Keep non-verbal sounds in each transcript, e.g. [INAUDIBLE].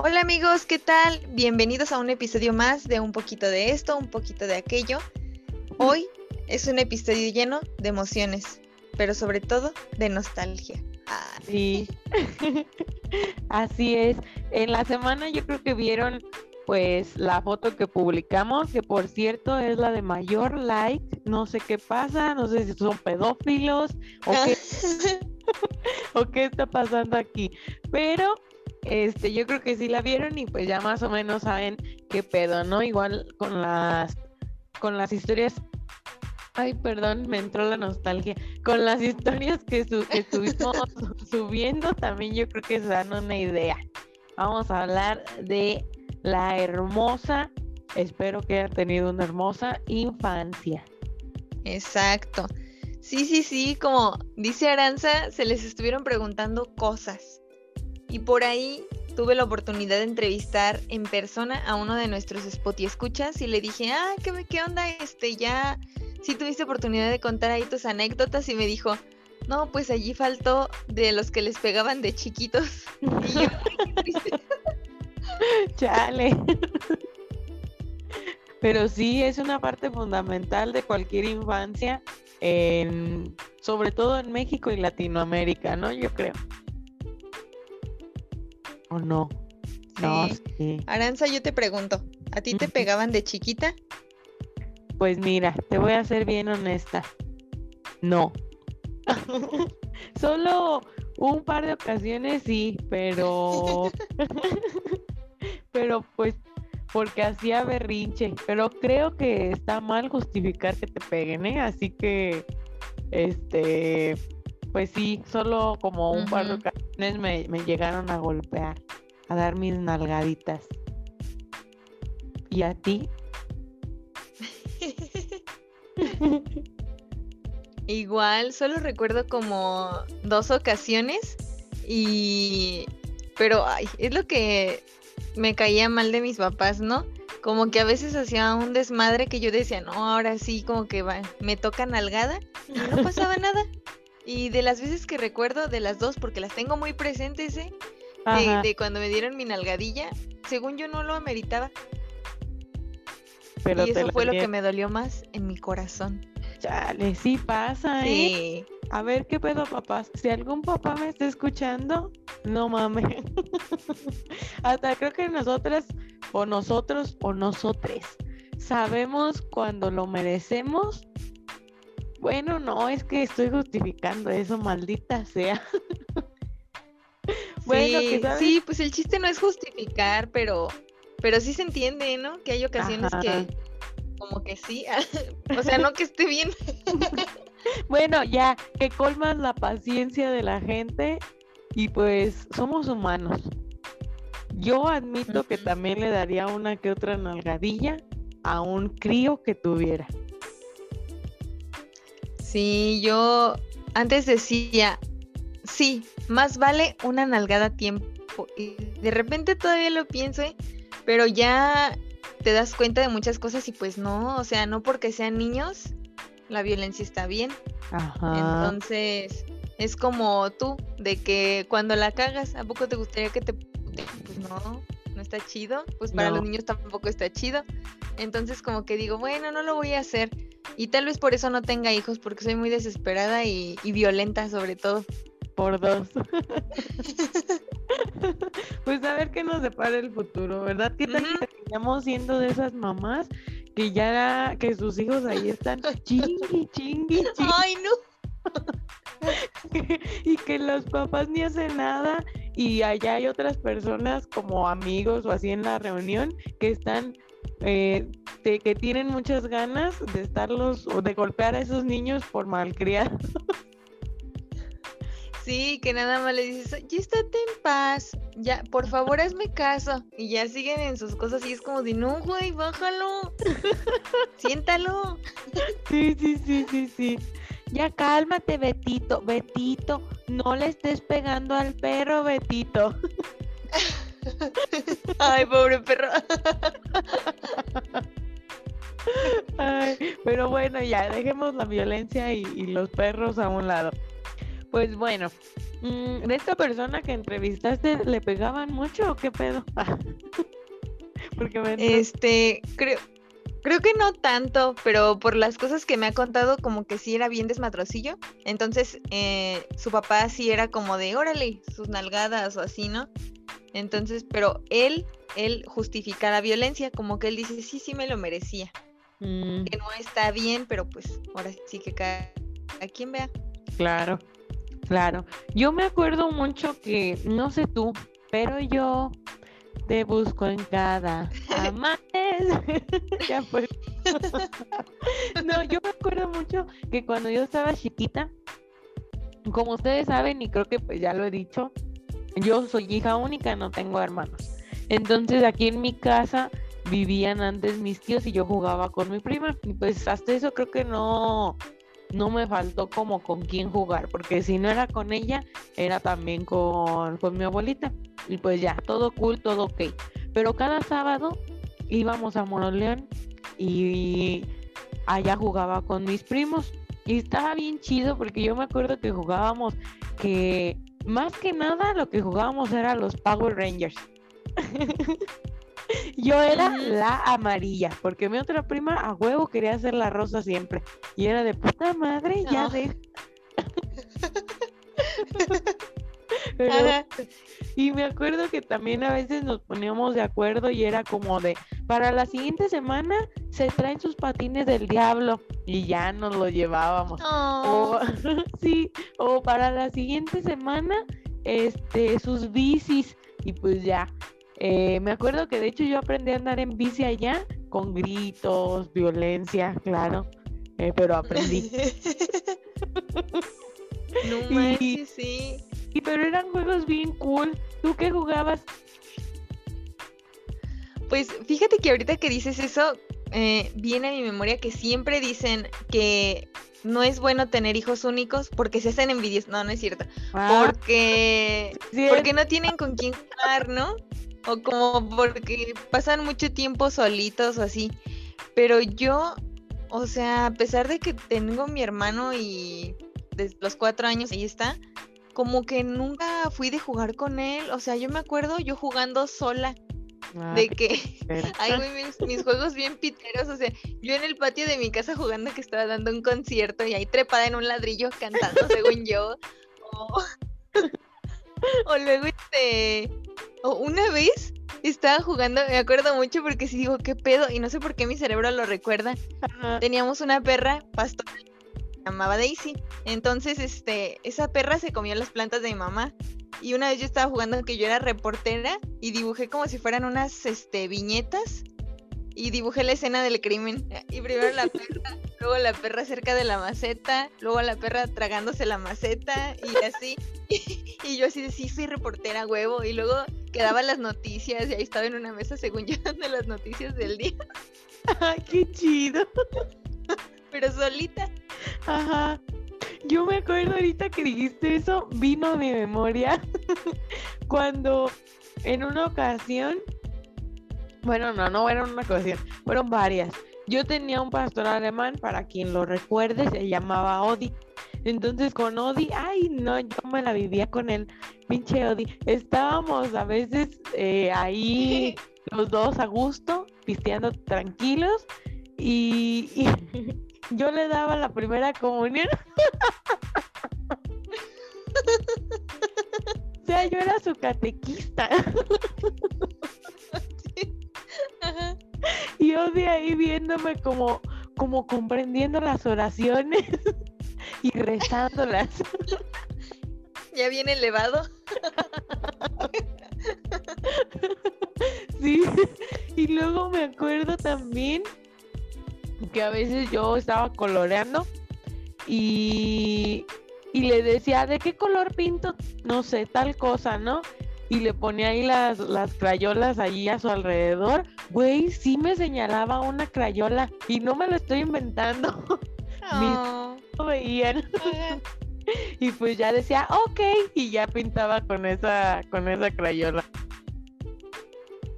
Hola amigos, ¿qué tal? Bienvenidos a un episodio más de un poquito de esto, un poquito de aquello. Hoy es un episodio lleno de emociones, pero sobre todo de nostalgia. Ah. Sí, [LAUGHS] así es. En la semana yo creo que vieron pues la foto que publicamos, que por cierto es la de mayor like, no sé qué pasa, no sé si son pedófilos o qué, [LAUGHS] [LAUGHS] o qué está pasando aquí, pero este, yo creo que sí la vieron y pues ya más o menos saben qué pedo, ¿no? Igual con las con las historias Ay, perdón, me entró la nostalgia. Con las historias que, que estuvimos [LAUGHS] subiendo, también yo creo que se dan una idea. Vamos a hablar de la hermosa, espero que haya tenido una hermosa infancia. Exacto. Sí, sí, sí, como dice Aranza, se les estuvieron preguntando cosas. Y por ahí tuve la oportunidad de entrevistar en persona a uno de nuestros spot y escuchas y le dije, ah, ¿qué, qué onda? Este, ya, sí tuviste oportunidad de contar ahí tus anécdotas y me dijo, no, pues allí faltó de los que les pegaban de chiquitos. [LAUGHS] Y yo, [LAUGHS] Chale. Pero sí es una parte fundamental de cualquier infancia, en, sobre todo en México y Latinoamérica, ¿no? Yo creo. ¿O no? No, Aranza, yo te pregunto, ¿a ti te pegaban de chiquita? Pues mira, te voy a ser bien honesta. No. [LAUGHS] Solo un par de ocasiones sí, pero [LAUGHS] [LAUGHS] pero pues porque hacía berrinche, pero creo que está mal justificar que te peguen, ¿eh? Así que, este, pues sí, solo como un par de ocasiones me, me llegaron a golpear, a dar mis nalgaditas. ¿Y a ti? [LAUGHS] Igual, solo recuerdo como dos ocasiones y... Pero, ay, es lo que me caía mal de mis papás, ¿no? Como que a veces hacía un desmadre que yo decía, no, ahora sí, como que va, me toca nalgada y no pasaba nada. [LAUGHS] Y de las veces que recuerdo, de las dos, porque las tengo muy presentes, ¿eh? De, cuando me dieron mi nalgadilla, según yo no lo ameritaba. Pero y eso fue lo que me dolió más en mi corazón. Chale, sí pasa, ¿eh? Sí. A ver qué pedo, papás. Si algún papá me está escuchando, no mames. [LAUGHS] Hasta creo que nosotras, o nosotros, o nosotres, sabemos cuando lo merecemos. Bueno, no, es que estoy justificando eso, maldita sea. [LAUGHS] bueno, sí, sí, pues el chiste no es justificar, pero, pero sí se entiende, ¿no? Que hay ocasiones que como que sí, [LAUGHS] o sea, no que esté bien. [LAUGHS] bueno, ya, que colman la paciencia de la gente y pues somos humanos. Yo admito que también le daría una que otra nalgadilla a un crío que tuviera. Sí, yo antes decía, sí, más vale una nalgada a tiempo. Y de repente todavía lo pienso, ¿eh? pero ya te das cuenta de muchas cosas y pues no, o sea, no porque sean niños, la violencia está bien. Entonces, es como tú, de que cuando la cagas, ¿a poco te gustaría que te... Pues no, no está chido, pues para los niños tampoco está chido. Entonces como que digo, bueno, no lo voy a hacer. Y tal vez por eso no tenga hijos, porque soy muy desesperada y, violenta sobre todo. Por dos. [LAUGHS] pues a ver qué nos depara el futuro, ¿verdad? ¿Qué tal que terminamos siendo de esas mamás que ya, que sus hijos ahí están chingui, chingui, [LAUGHS] chingui? Ay, no. [LAUGHS] y que los papás ni hacen nada y allá hay otras personas como amigos o así en la reunión que están eh, que tienen muchas ganas de estarlos o de golpear a esos niños por malcriados. [LAUGHS] Sí, que nada más le dices, ya estate en paz, ya, por favor hazme caso. Y ya siguen en sus cosas y es como de, no, güey, bájalo, [LAUGHS] siéntalo. Sí, sí, sí, sí, sí. Ya cálmate, Betito, Betito, no le estés pegando al perro, Betito. [LAUGHS] Ay, pobre perro. Ay, pero bueno, ya dejemos la violencia y los perros a un lado. Pues bueno, Mm, ¿De esta persona que entrevistaste le pegaban mucho o qué pedo? [LAUGHS] Porque Este, creo, creo que no tanto, pero por las cosas que me ha contado, como que sí era bien desmatrocillo. Entonces, eh, su papá sí era como de, órale, sus nalgadas o así, ¿no? Entonces, pero él, él justifica la violencia, como que él dice, sí, sí me lo merecía. Mm. Que no está bien, pero pues ahora sí que cada, a quien vea. Claro. Claro, yo me acuerdo mucho que, no sé tú, pero yo te busco en cada amanecer. [LAUGHS] ya pues. [LAUGHS] no, yo me acuerdo mucho que cuando yo estaba chiquita, como ustedes saben, y creo que pues ya lo he dicho, yo soy hija única, no tengo hermanos. Entonces aquí en mi casa vivían antes mis tíos y yo jugaba con mi prima. Y pues hasta eso creo que no, no me faltó como con quién jugar, porque si no era con ella, era también con, mi abuelita. Y pues ya, todo cool, todo ok. Pero cada sábado íbamos a Moroleón y allá jugaba con mis primos. Y estaba bien chido porque yo me acuerdo que jugábamos que más que nada lo que jugábamos era los Power Rangers. [LAUGHS] Yo era la amarilla, porque mi otra prima a huevo quería hacer la rosa siempre. Y era de puta madre, ya de. [LAUGHS] y me acuerdo que también a veces nos poníamos de acuerdo y era como de, para la siguiente semana se traen sus patines del diablo y ya nos lo llevábamos. O, [LAUGHS] sí, o para la siguiente semana, este, sus bicis y pues ya. Eh, me acuerdo que de hecho yo aprendí a andar en bici allá con gritos, violencia, claro, eh, pero aprendí. [LAUGHS] no manches, sí. Y pero eran juegos bien cool. ¿Tú qué jugabas? Pues fíjate que ahorita que dices eso, eh, viene a mi memoria que siempre dicen que no es bueno tener hijos únicos porque se hacen envidios. No, no es cierto. Ah. porque, porque no tienen con quién jugar, ¿no? O como porque pasan mucho tiempo solitos o así. Pero yo, o sea, a pesar de que tengo mi hermano y desde los cuatro años ahí está, como que nunca fui de jugar con él. O sea, yo me acuerdo yo jugando sola. Ah, de que hay [LAUGHS] mis, mis, juegos bien piteros, o sea, yo en el patio de mi casa jugando que estaba dando un concierto y ahí trepada en un ladrillo cantando según yo. O, [LAUGHS] o luego este una vez estaba jugando, me acuerdo mucho porque si digo, ¿qué pedo? Y no sé por qué mi cerebro lo recuerda. Teníamos una perra pastora, se llamaba Daisy. Entonces, este, esa perra se comió las plantas de mi mamá. Y una vez yo estaba jugando que yo era reportera y dibujé como si fueran unas este, viñetas y dibujé la escena del crimen. [LAUGHS] Y primero la perra, luego la perra cerca de la maceta, luego la perra tragándose la maceta y así. [LAUGHS] Y, yo así de sí, soy reportera, huevo. Y luego quedaban las noticias y ahí estaba en una mesa según yo [LAUGHS] de las noticias del día. ¡Qué chido! Pero solita. Ajá. Yo me acuerdo ahorita que dijiste eso, vino a mi memoria cuando en una ocasión bueno, no, no era una ocasión, fueron varias. Yo tenía un pastor alemán, para quien lo recuerde, se llamaba Odi. Entonces con Odi, ay no, yo me la vivía con él, pinche Odi. Estábamos a veces eh, ahí [LAUGHS] los dos a gusto, pisteando tranquilos y, y yo le daba la primera comunión. [LAUGHS] o sea, yo era su catequista. [LAUGHS] [LAUGHS] Y yo de ahí viéndome como, como comprendiendo las oraciones [LAUGHS] y rezándolas. [LAUGHS] Ya viene elevado. Sí, y luego me acuerdo también que a veces yo estaba coloreando y, y le decía, ¿de qué color pinto? No sé, tal cosa, ¿no? Y le ponía ahí las, las crayolas allí a su alrededor, güey, sí me señalaba una crayola y no me lo estoy inventando. [LAUGHS] No veían. [LAUGHS] y pues ya decía, ok, y ya pintaba con esa, con esa crayola.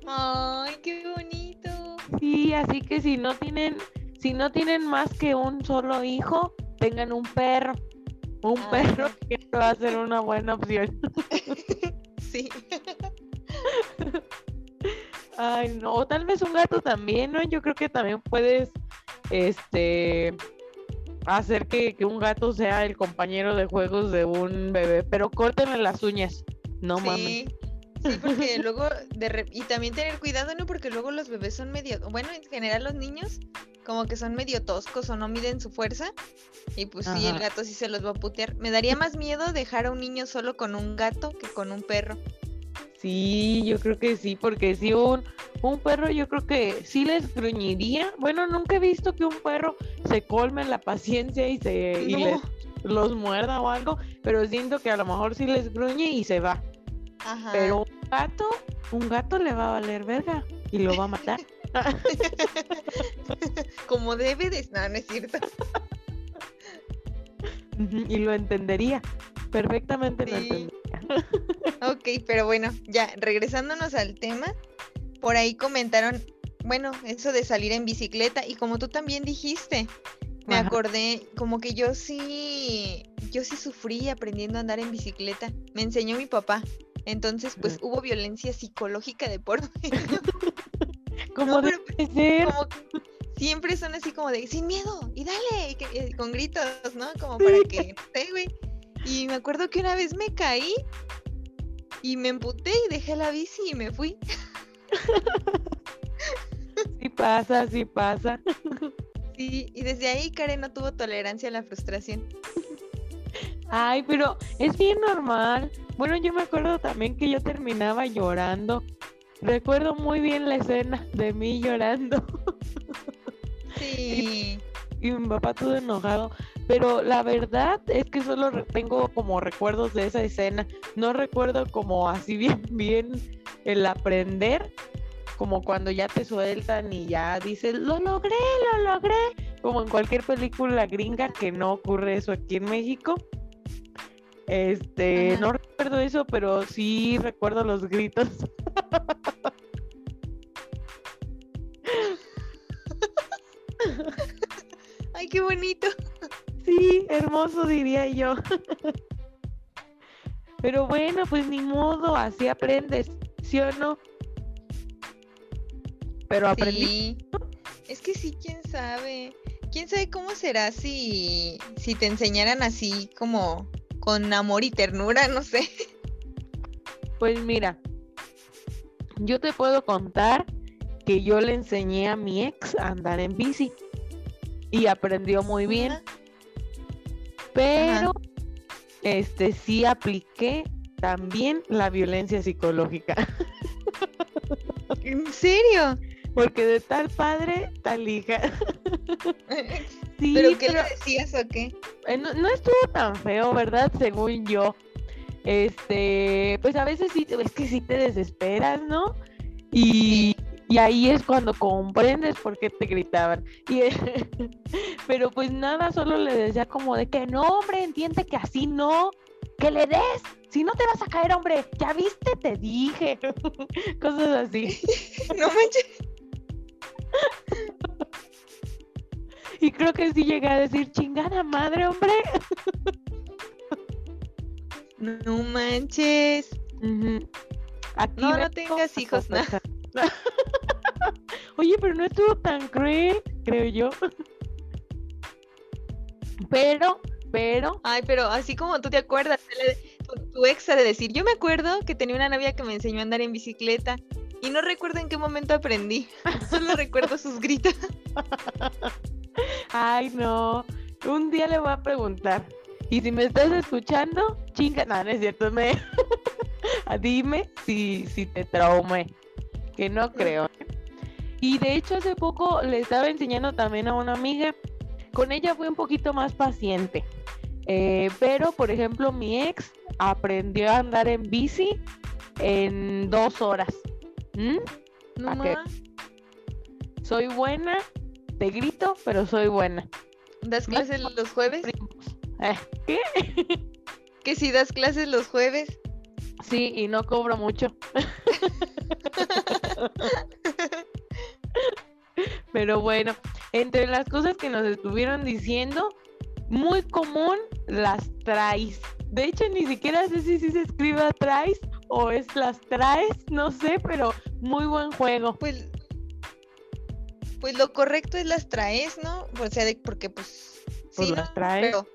Ay, qué bonito. Sí, así que si no tienen, si no tienen más que un solo hijo, tengan un perro. Un Ah, perro que va a ser una buena opción. [LAUGHS] Sí. Ay, no, o tal vez un gato también, ¿no? Yo creo que también puedes, este, hacer que, que un gato sea el compañero de juegos de un bebé, pero córtenle las uñas, no mames. Sí, sí, porque [LAUGHS] luego, de re- y también tener cuidado, ¿no? Porque luego los bebés son medio, bueno, en general los niños, como que son medio toscos o no miden su fuerza, y pues sí, el gato sí se los va a putear. Me daría más miedo dejar a un niño solo con un gato que con un perro. Sí, yo creo que sí, porque si un, un perro yo creo que sí les gruñiría. Bueno, nunca he visto que un perro se colme la paciencia y se y les- los muerda o algo, pero siento que a lo mejor sí les gruñe y se va. Ajá. Pero un gato, un gato le va a valer verga y lo va a matar. [LAUGHS] [LAUGHS] Como debe de... No, no es cierto. Y lo entendería. Perfectamente lo entendería. Ok, pero bueno, ya, regresándonos al tema, por ahí comentaron, bueno, eso de salir en bicicleta, y como tú también dijiste, me Ajá. acordé, como que yo sí, yo sí sufrí aprendiendo a andar en bicicleta, me enseñó mi papá, entonces pues hubo violencia psicológica de por medio, [LAUGHS] Como No, debe pero ser. como que siempre son así como de, sin miedo, y dale, y que- y con gritos, ¿no? Como para que, güey. Y me acuerdo que una vez me caí y me emputé y dejé la bici y me fui. Sí pasa, sí pasa. Sí, y desde ahí Karen no tuvo tolerancia a la frustración. Ay, pero es bien normal. Bueno, yo me acuerdo también que yo terminaba llorando. Recuerdo muy bien la escena de mí llorando Sí. y mi papá todo enojado. Pero la verdad es que solo tengo como recuerdos de esa escena. No recuerdo como así [LAUGHS] bien, bien el aprender, como cuando ya te sueltan y ya dices, lo logré, lo logré. Como en cualquier película gringa que no ocurre eso aquí en México. Este, Ajá. no recuerdo eso, pero sí recuerdo los gritos. [LAUGHS] [LAUGHS] Ay, qué bonito. Sí, hermoso diría yo. [LAUGHS] Pero bueno, pues ni modo, así aprendes, ¿sí o no? Pero aprendí. Sí. Es que sí, quién sabe. Quién sabe cómo será si, si te enseñaran así como con amor y ternura, no sé. Pues mira, yo te puedo contar que yo le enseñé a mi ex a andar en bici y aprendió muy bien, Ajá. pero este sí apliqué también la violencia psicológica, [LAUGHS] ¿En serio? porque de tal padre, tal hija. [LAUGHS] Sí, ¿Pero qué pero- le decías o qué? Eh, no, no estuvo tan feo, ¿verdad? Según yo. Este, pues a veces sí, es que sí te desesperas, ¿no? Y, y ahí es cuando comprendes por qué te gritaban. Y, [LAUGHS] pero pues nada, solo le decía como de que no, hombre, entiende que así no, que le des, si no te vas a caer, hombre, ya viste, te dije. [LAUGHS] Cosas así. [LAUGHS] No manches. Y creo que sí llegué a decir, chingada madre, hombre. No manches. Aquí No, no tengas hijos, ¿no? [LAUGHS] Oye, pero no estuvo tan cruel, creo yo. Pero, pero, Ay, pero así como tú te acuerdas, tu, tu ex ha de decir, yo me acuerdo que tenía una novia que me enseñó a andar en bicicleta y no recuerdo en qué momento aprendí, [LAUGHS] solo recuerdo sus gritos. [LAUGHS] ay no, un día le voy a preguntar. Y si me estás escuchando, chinga, no, no es cierto, me... dime si, si te traumé, que no creo. ¿eh? Y de hecho hace poco le estaba enseñando también a una amiga, con ella fue un poquito más paciente. Eh, pero, por ejemplo, mi ex aprendió a andar en bici en dos horas. ¿Mm? No Soy buena, te grito, pero soy buena. ¿Das clases los jueves? Eh, ¿Qué? [LAUGHS] Que si das clases los jueves. Sí, y no cobro mucho. [LAUGHS] [LAUGHS] Pero bueno, entre las cosas que nos estuvieron diciendo, muy común las traes. De hecho, ni siquiera sé si, si se escribe traes o es las traes, no sé, pero muy buen juego. Pues, pues lo correcto es las traes, ¿no? O sea, de, porque pues, Pues sí, las ¿no? traes. Pero,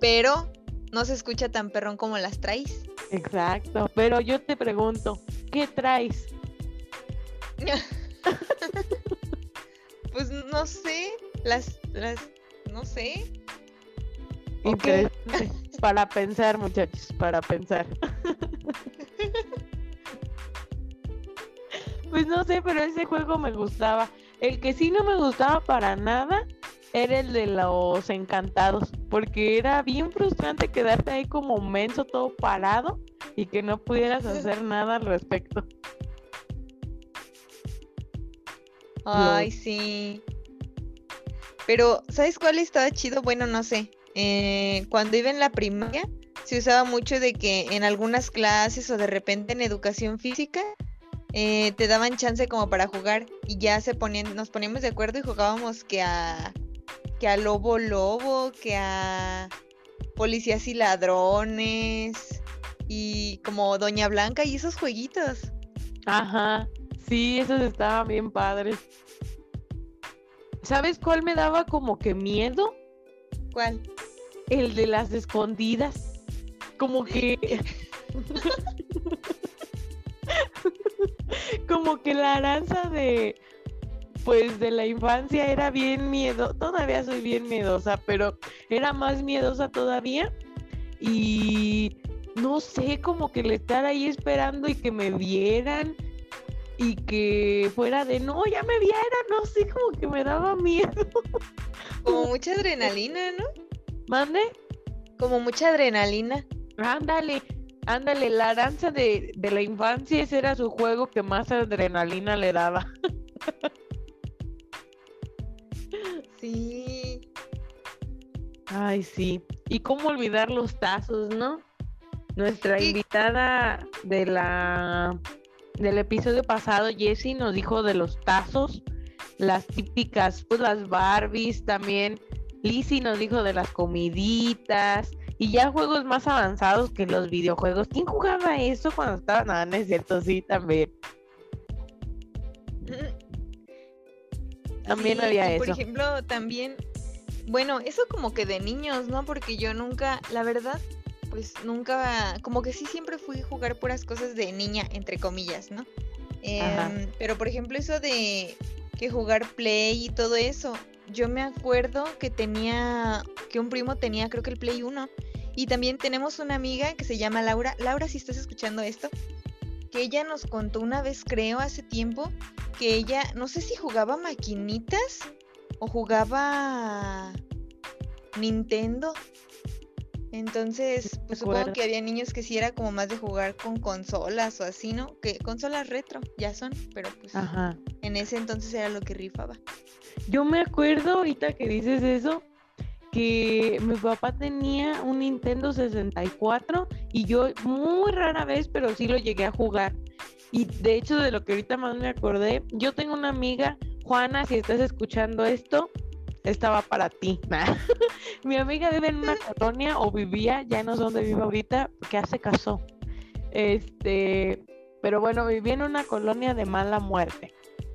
pero no se escucha tan perrón como las traes. Exacto, pero yo te pregunto, ¿qué traes? [LAUGHS] Pues no sé, las, las, no sé. Ok. Interesante. [LAUGHS] Para pensar, muchachos, para pensar. [LAUGHS] Pues no sé, pero ese juego me gustaba. El que sí no me gustaba para nada era el de los encantados, porque era bien frustrante quedarte ahí como menso todo parado y que no pudieras hacer nada al respecto. Ay, sí. Pero, ¿sabes cuál estaba chido? Bueno, no sé. Eh, cuando iba en la primaria, se usaba mucho de que en algunas clases o de repente en educación física eh, te daban chance como para jugar y ya se ponían, nos poníamos de acuerdo y jugábamos que a que a lobo lobo, que a policías y ladrones y como Doña Blanca y esos jueguitos. Ajá, sí, esos estaban bien padres. ¿Sabes cuál me daba como que miedo? ¿Cuál? El de las escondidas. Como que. [LAUGHS] como que la aranza de. Pues de la infancia era bien miedo. Todavía soy bien miedosa, pero era más miedosa todavía. Y no sé, como que el estar ahí esperando y que me vieran. Y que fuera de no, ya me vieran, no sé, como que me daba miedo. Como mucha adrenalina, ¿no? Mande. Como mucha adrenalina. Ándale, ándale, la aranza de, de la infancia, ese era su juego que más adrenalina le daba. [LAUGHS] Sí. Ay, sí. Y cómo olvidar los tazos, ¿no? Nuestra Sí. invitada de la del episodio pasado, Jessie, nos dijo de los tazos, las típicas, pues las Barbies también. Lizzie nos dijo de las comiditas y ya juegos más avanzados que los videojuegos. ¿Quién jugaba eso cuando estaba? Nada, no es cierto, sí, también. También Sí, había y Por eso. ejemplo, también, bueno, eso como que de niños, ¿no? Porque yo nunca, la verdad, pues nunca, como que sí siempre fui a jugar puras cosas de niña, entre comillas, ¿no? Em, pero por ejemplo, eso de que jugar Play y todo eso, yo me acuerdo que tenía, que un primo tenía, creo que el Play 1, y también tenemos una amiga que se llama Laura. Laura, si estás escuchando esto, que ella nos contó una vez, creo, hace tiempo, que ella, no sé si jugaba maquinitas o jugaba Nintendo. Entonces, pues supongo que había niños que sí era como más de jugar con consolas o así, ¿no? Que consolas retro ya son, pero pues Ajá. en ese entonces era lo que rifaba. Yo me acuerdo ahorita que dices eso, que mi papá tenía un Nintendo 64 y yo muy rara vez, pero sí lo llegué a jugar. Y de hecho, de lo que ahorita más me acordé, yo tengo una amiga, Juana, si estás escuchando esto, estaba para ti. [LAUGHS] Mi amiga vive en una colonia o vivía, ya no sé dónde vive ahorita, porque ya se casó. Este, pero bueno, vivía en una colonia de mala muerte.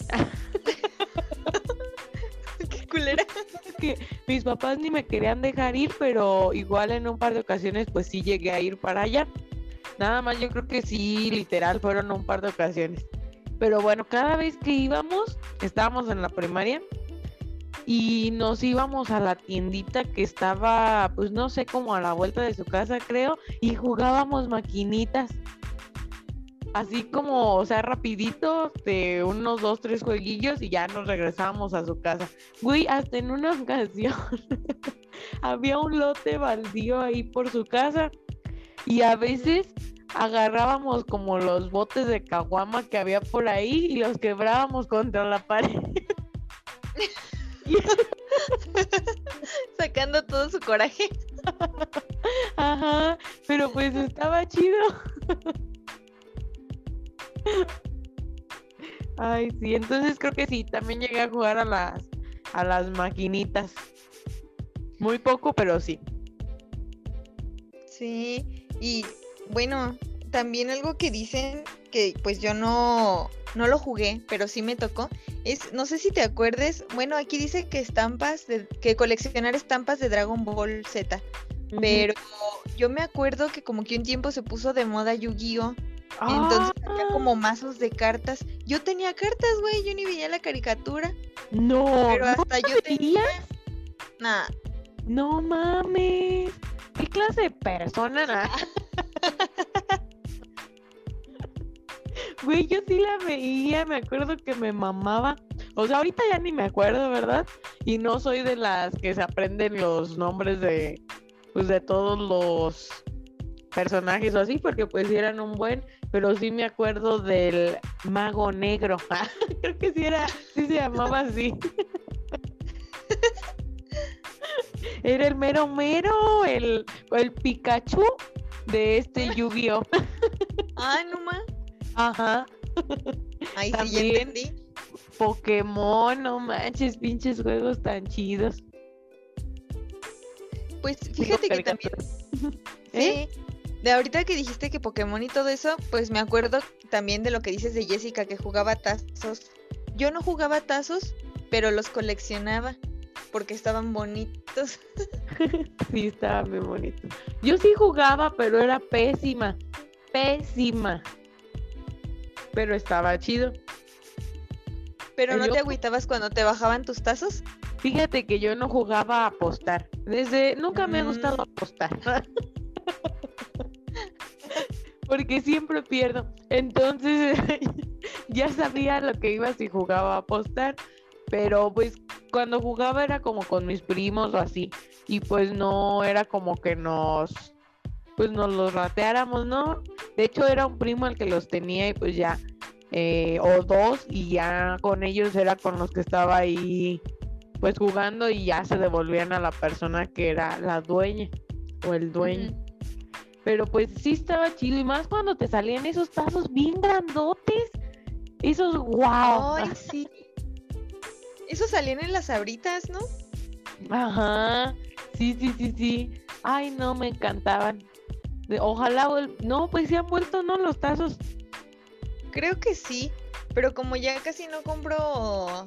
[LAUGHS] Qué culera. que mis papás ni me querían dejar ir, pero igual en un par de ocasiones pues sí llegué a ir para allá. Nada más yo creo que sí, literal, fueron un par de ocasiones. Pero bueno, cada vez que íbamos, estábamos en la primaria y nos íbamos a la tiendita que estaba, pues no sé, como a la vuelta de su casa creo, y jugábamos maquinitas. Así como, o sea, rapidito, de unos dos, tres jueguillos y ya nos regresábamos a su casa. Güey, hasta en una [LAUGHS] ocasión [LAUGHS] había un lote baldío ahí por su casa y a veces agarrábamos como los botes de caguama que había por ahí y los quebrábamos contra la pared. [LAUGHS] [LAUGHS] Sacando todo su coraje. Ajá, pero pues estaba chido. Ay, sí, entonces creo que sí, también llegué a jugar a las a las maquinitas. Muy poco, pero sí. Sí, y bueno, también algo que dicen que pues yo no, no lo jugué, pero sí me tocó, es, no sé si te acuerdes, bueno, aquí dice que estampas, de, que coleccionar estampas de Dragon Ball Z, pero yo me acuerdo que como que un tiempo se puso de moda Yu-Gi-Oh! Entonces había Ah. como mazos de cartas. Yo tenía cartas, güey, yo ni veía la caricatura, No, pero ¿no hasta yo la tenía... Nah, No mames. ¿Qué clase de persona? [LAUGHS] Güey, yo sí la veía, me acuerdo que me mamaba. O sea, ahorita ya ni me acuerdo, ¿verdad? Y no soy de las que se aprenden los nombres de, pues, de todos los personajes o así, porque pues sí eran un buen, pero sí me acuerdo del mago negro. [LAUGHS] Creo que sí era, sí se llamaba así. [LAUGHS] Era el mero mero, el, el Pikachu de este [LAUGHS] Yu-Gi-Oh! ah, no más. Ajá. Ahí sí ya entendí. Pokémon, no manches, pinches juegos tan chidos. Pues fíjate que también. [LAUGHS] ¿Eh? sí, de ahorita que dijiste que Pokémon y todo eso, pues me acuerdo también de lo que dices de Jessica que jugaba tazos. Yo no jugaba tazos, pero los coleccionaba porque estaban bonitos. [LAUGHS] [LAUGHS] Sí, estaba muy bonito. Yo sí jugaba, pero era pésima. Pésima. Pero estaba chido. Pero no Yo- te agüitabas cuando te bajaban tus tazos. Fíjate que yo no jugaba a apostar. Desde nunca me ha gustado Mm. apostar. [LAUGHS] Porque siempre pierdo. Entonces [LAUGHS] ya sabía lo que iba si jugaba a apostar. Pero pues cuando jugaba era como con mis primos o así. Y pues no era como que nos pues nos los rateáramos, ¿no? De hecho era un primo el que los tenía y pues ya eh, o dos y ya con ellos era con los que estaba ahí pues jugando y ya se devolvían a la persona que era la dueña o el dueño. Pero pues sí estaba chido y más cuando te salían esos tazos bien grandotes. Esos wow. Ay, sí. Esos salían en las abritas, ¿no? Ajá. Sí, sí, sí, sí. Ay, no, me encantaban. De- Ojalá, no, pues se han vuelto, ¿no? Los tazos. Creo que sí, pero como ya casi no compro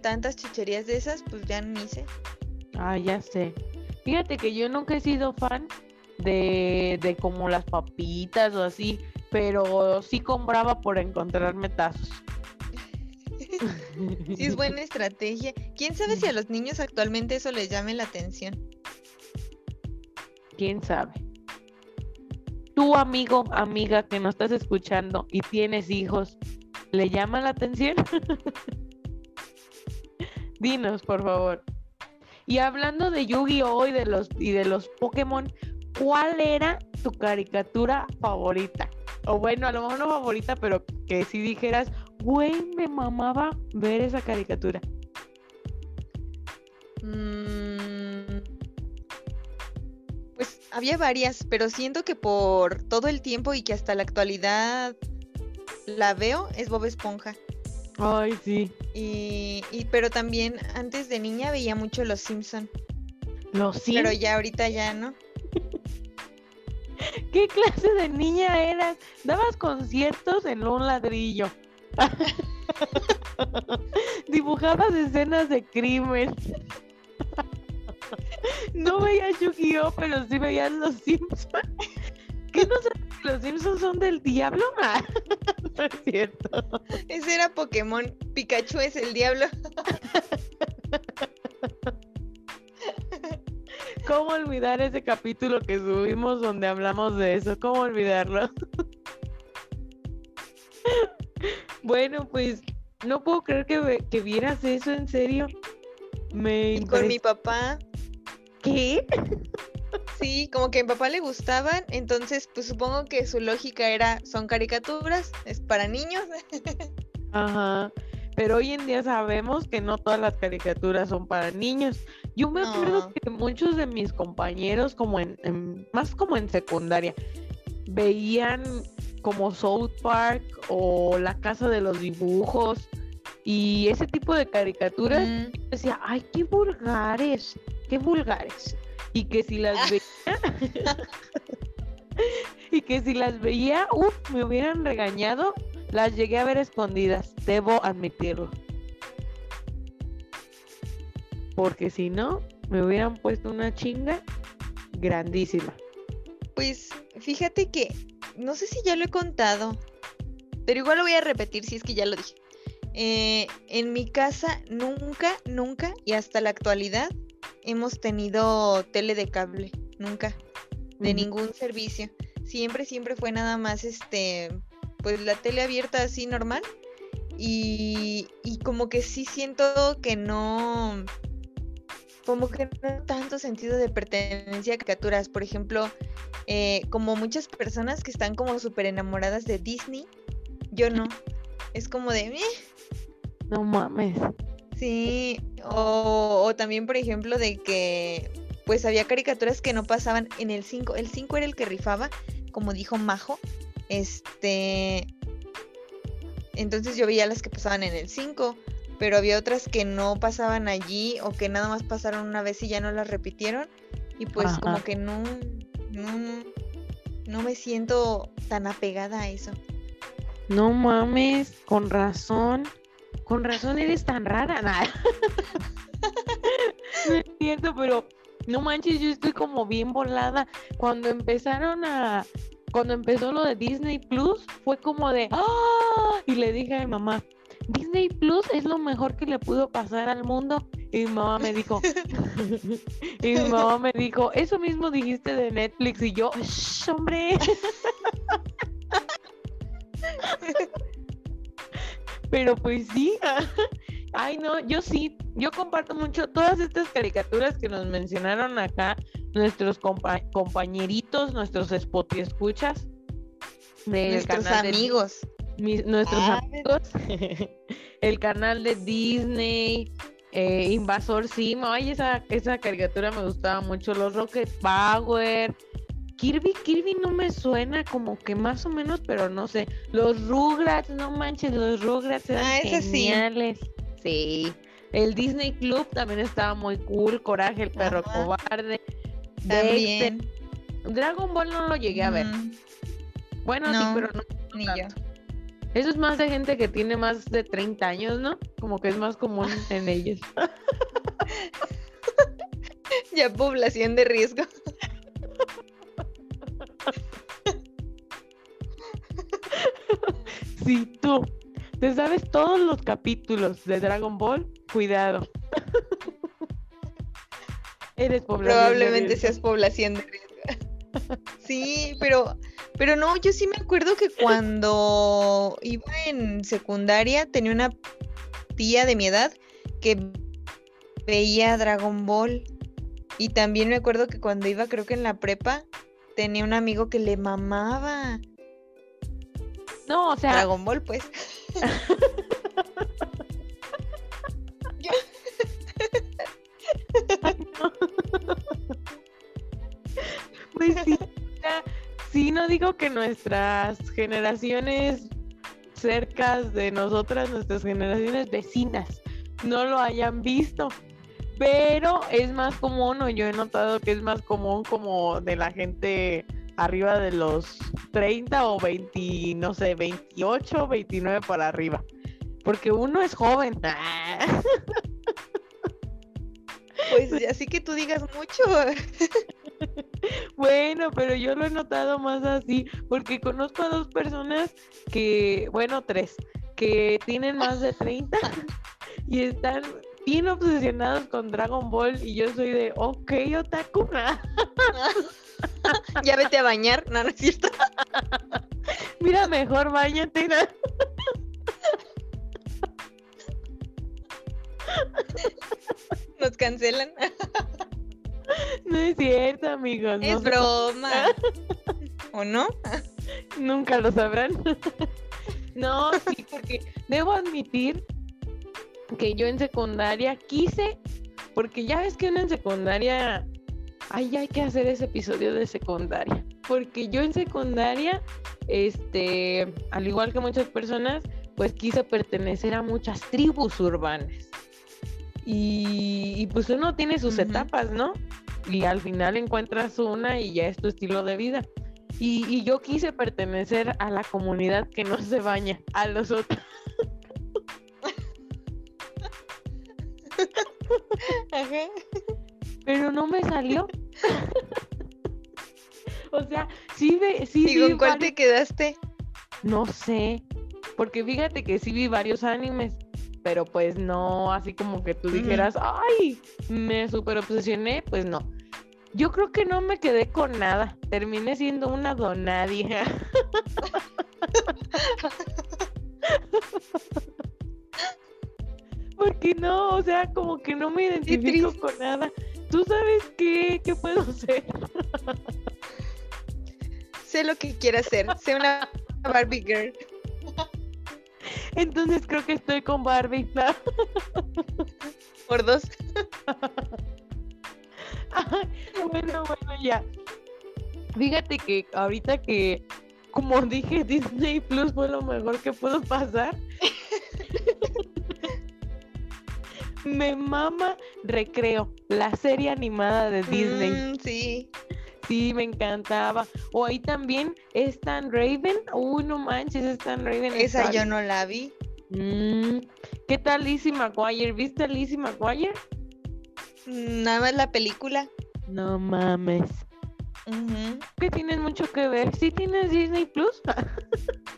tantas chicherías de esas, pues ya ni sé. Ah, ya sé. Fíjate que yo nunca he sido fan de, de como las papitas o así, pero sí compraba por encontrarme tazos. [LAUGHS] Sí es buena estrategia. ¿Quién sabe si a los niños actualmente eso les llame la atención? ¿Quién sabe? Tu amigo, amiga que nos estás escuchando y tienes hijos, ¿le llama la atención? [LAUGHS] Dinos, por favor. Y hablando de Yu-Gi-Oh! y de los y de los Pokémon, ¿cuál era tu caricatura favorita? O bueno, a lo mejor no favorita, pero que si dijeras, güey, me mamaba ver esa caricatura. Mm, había varias, pero siento que por todo el tiempo y que hasta la actualidad la veo es Bob Esponja. Ay, sí. Y, y- pero también antes de niña veía mucho Los Simpson, Los pero Sims. ya ahorita ya no. [LAUGHS] ¿Qué clase de niña eras? Dabas conciertos en un ladrillo. [LAUGHS] Dibujabas escenas de crimen. [LAUGHS] No veías Yu-Gi-Oh, pero sí veías los Simpsons. ¿Qué no sabes que los Simpsons son del diablo? [LAUGHS] Ah, no es cierto. Ese era Pokémon, Pikachu es el diablo. ¿Cómo olvidar ese capítulo que subimos donde hablamos de eso? ¿Cómo olvidarlo? Bueno, pues no puedo creer que, que vieras eso en serio. Me Y con mi papá, ¿Qué? sí, como que a mi papá le gustaban, entonces pues supongo que su lógica era, son caricaturas, es para niños. [LAUGHS] Ajá. Pero hoy en día sabemos que no todas las caricaturas son para niños. Yo me acuerdo que muchos de mis compañeros, como en, en- más como en secundaria, veían como South Park o La Casa de los Dibujos y ese tipo de caricaturas. Mm, Decía, ay, qué vulgares, qué vulgares. Y que si las [LAUGHS] veía, [LAUGHS] y que si las veía, uff, me hubieran regañado, las llegué a ver escondidas, debo admitirlo. Porque si no, me hubieran puesto una chinga grandísima. Pues fíjate que, no sé si ya lo he contado, pero igual lo voy a repetir si es que ya lo dije. Eh, en mi casa nunca, nunca y hasta la actualidad hemos tenido tele de cable, nunca, de ningún servicio. Siempre, siempre fue nada más este, pues la tele abierta así normal. Y, y como que sí siento que no, como que no tanto sentido de pertenencia a caricaturas. Por ejemplo, eh, como muchas personas que están como súper enamoradas de Disney, yo no. Es como de... No mames. Sí, o, también, por ejemplo, de que pues había caricaturas que no pasaban en el 5. El 5 era el que rifaba, como dijo Majo. Este. Entonces yo veía las que pasaban en el 5, pero había otras que no pasaban allí o que nada más pasaron una vez y ya no las repitieron. Y pues como que no, no, no me siento tan apegada a eso. No mames, con razón. Con razón eres tan rara. Nada. [LAUGHS] no es cierto, pero no manches, yo estoy como bien volada. Cuando empezaron a. Cuando empezó lo de Disney Plus, fue como de. ¡Ah! Y le dije a mi mamá: Disney Plus es lo mejor que le pudo pasar al mundo. Y mi mamá me dijo, [LAUGHS] y mi mamá me dijo, eso mismo dijiste de Netflix. Y yo, hombre. [LAUGHS] Pero pues sí. [LAUGHS] Ay, no, yo sí, yo comparto mucho todas estas caricaturas que nos mencionaron acá, nuestros compañeritos, nuestros spot y escuchas. nuestros amigos. nuestros ah, amigos. [LAUGHS] el canal de Disney, eh, Invasor Sim. Ay, esa, esa caricatura me gustaba mucho. Los Rocket Power. Kirby, Kirby no me suena como que más o menos, pero no sé. Los Rugrats, no manches, los Rugrats eran ah, geniales. Sí. El Disney Club también estaba muy cool. Coraje, el perro cobarde. También. Dragon Ball no lo llegué a ver. Bueno, sí, pero no. Ni yo. Eso es más de gente que tiene más de 30 años, ¿no? Como que es más común en ellos. [LAUGHS] ya población de riesgo. [LAUGHS] [LAUGHS] si tú te sabes todos los capítulos de Dragon Ball, cuidado. [LAUGHS] Eres población. Probablemente seas población de riesgo. [LAUGHS] sí, pero, pero no, yo sí me acuerdo que cuando iba en secundaria tenía una tía de mi edad que veía Dragon Ball. Y también me acuerdo que cuando iba, creo que en la prepa, tenía un amigo que le mamaba. No, o sea. Dragon Ball, pues. [LAUGHS] Pues sí, sí, no digo que nuestras generaciones cercas de nosotras, nuestras generaciones vecinas, no lo hayan visto, pero es más común, o yo he notado que es más común como de la gente arriba de los 30 o 20, no sé, 28, 29 para arriba. Porque uno es joven. [LAUGHS] Pues así que tú digas mucho. Bueno, pero yo lo he notado más así, porque conozco a dos personas que, bueno, tres, que tienen más de 30 [LAUGHS] y están bien obsesionados con Dragon Ball y yo soy de, ok, otaku. [LAUGHS] ya vete a bañar, no, no es cierto. [LAUGHS] Mira, mejor bañate. Nos cancelan. No es cierto, amigos. Es broma. ¿O no? Nunca lo sabrán. [LAUGHS] No, sí, porque debo admitir que yo en secundaria quise, porque ya ves que uno en secundaria, ay, hay que hacer ese episodio de secundaria, porque yo en secundaria, este, al igual que muchas personas, pues quise pertenecer a muchas tribus urbanas. Y, pues uno tiene sus etapas, ¿no? Y al final encuentras una y ya es tu estilo de vida. Y, y yo quise pertenecer a la comunidad que no se baña, a los otros. [LAUGHS] Ajá. Pero no me salió. [LAUGHS] o sea, sí, ve, sí ¿Y con cuál varios- te quedaste? No sé, porque fíjate que sí vi varios animes, pero pues no así como que tú dijeras, ay, me super obsesioné, pues no. Yo creo que no me quedé con nada, terminé siendo una donadia. [LAUGHS] [LAUGHS] Porque no, o sea, como que no me identifico con nada. ¿Tú sabes qué, qué puedo ser? Sé lo que quieras ser. Sé una Barbie girl. Entonces creo que estoy con Barbie. Por dos. Ay, [LAUGHS] bueno, bueno, ya. Fíjate que ahorita que, como dije, [LAUGHS] Disney Plus fue lo mejor que pudo pasar. [LAUGHS] Me mama Recreo, la serie animada de Disney. Mm, sí. Sí, me encantaba. O ahí también Stan Raven. Uy, no manches, Stan Raven. Esa está yo no la vi. Mm, ¿Qué tal Lizzie McGuire? ¿Viste a Lizzie McGuire? Nada más la película. No mames. Que tienes mucho que ver. ¿Sí tienes Disney Plus? [LAUGHS]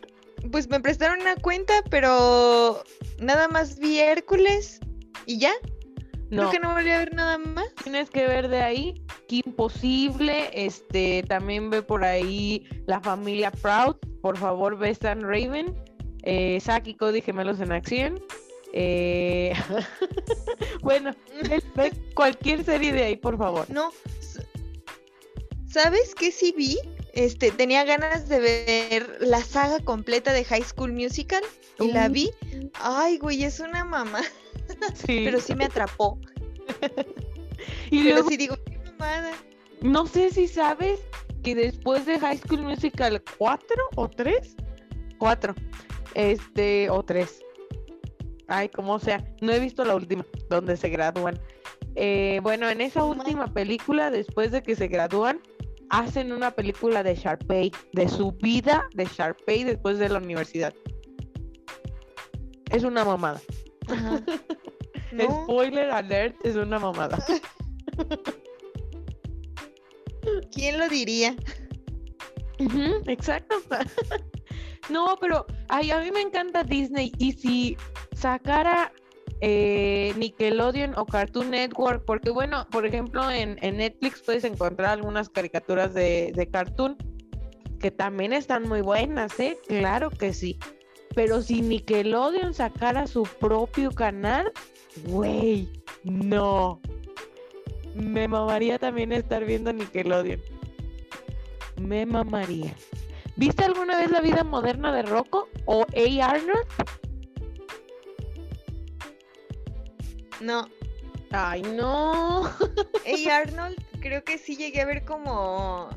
Pues me prestaron una cuenta, pero nada más vi Hércules y ya. no, Creo que no volví a ver nada más. tienes que ver de ahí. Que imposible. Este, también ve por ahí la familia Proud. Por favor, ve Stan Raven. Eh, Zack y Cody Gemelos en Acción. Eh, [LAUGHS] bueno, ve, [LAUGHS] cualquier serie de ahí, por favor. No. ¿Sabes qué sí vi? Este, tenía ganas de ver la saga completa de High School Musical y la vi. Ay, güey, es una mamá, [LAUGHS] Sí. pero sí me atrapó. [LAUGHS] y Pero luego, sí digo, qué mamada. no sé si sabes que después de High School Musical 4 o 3, 4, este, o 3. Ay, como sea, no he visto la última, donde se gradúan. Eh, bueno, en esa última película, después de que se gradúan, hacen una película de Sharpay, de su vida de Sharpay después de la universidad. Es una mamada. Ajá. [LAUGHS] No, Spoiler alert, es una mamada. [LAUGHS] ¿quién lo diría? Ujú, exacto. [LAUGHS] no, pero ay, a mí me encanta Disney y si sacara eh, Nickelodeon o Cartoon Network, porque bueno, por ejemplo en, Netflix puedes encontrar algunas caricaturas de, de cartoon que también están muy buenas, ¿eh? Claro que sí. Pero si Nickelodeon sacara su propio canal, güey, no. Me mamaría también estar viendo Nickelodeon. Me mamaría. ¿Viste alguna vez la vida moderna de Rocco o A. Arnold? No. Ay, no. [LAUGHS] Hey Arnold, creo que sí llegué a ver como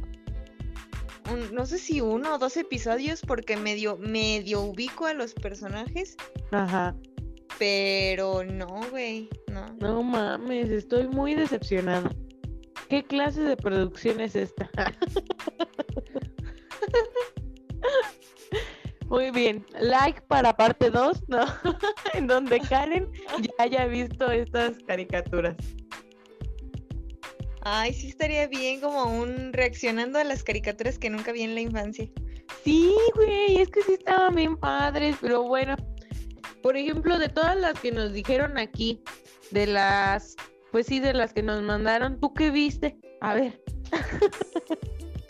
un- no sé si uno o dos episodios porque medio, medio ubico a los personajes, Ajá. pero no, güey, no. No mames, estoy muy decepcionada. ¿Qué clase de producción es esta? [LAUGHS] Muy bien, like para parte 2, ¿no? [LAUGHS] en donde Karen ya haya visto estas caricaturas. Ay, sí estaría bien como un reaccionando a las caricaturas que nunca vi en la infancia. Sí, güey, es que sí estaban bien padres, pero bueno, por ejemplo, de todas las que nos dijeron aquí, de las, pues sí, de las que nos mandaron, ¿tú qué viste? A ver.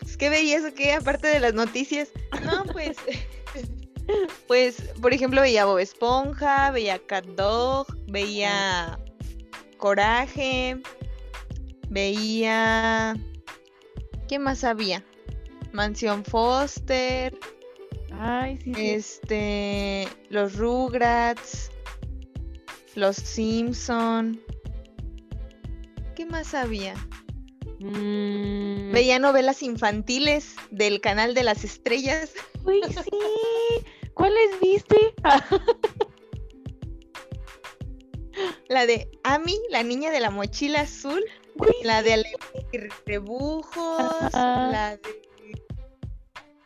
Es que veías o qué, aparte de las noticias. No, pues. [LAUGHS] pues, por ejemplo, veía Bob Esponja, veía Cat Dog, veía Coraje, veía. ¿Qué más había? Mansión Foster, Ay, sí, sí. este. Los Rugrats, Los Simpson. ¿Qué más había? Mm, Veía novelas infantiles del canal de las estrellas. Uy, sí. [LAUGHS] ¿Cuáles viste? [LAUGHS] La de Ami, la niña de la mochila azul. La de Rebujos. Ajá. La de.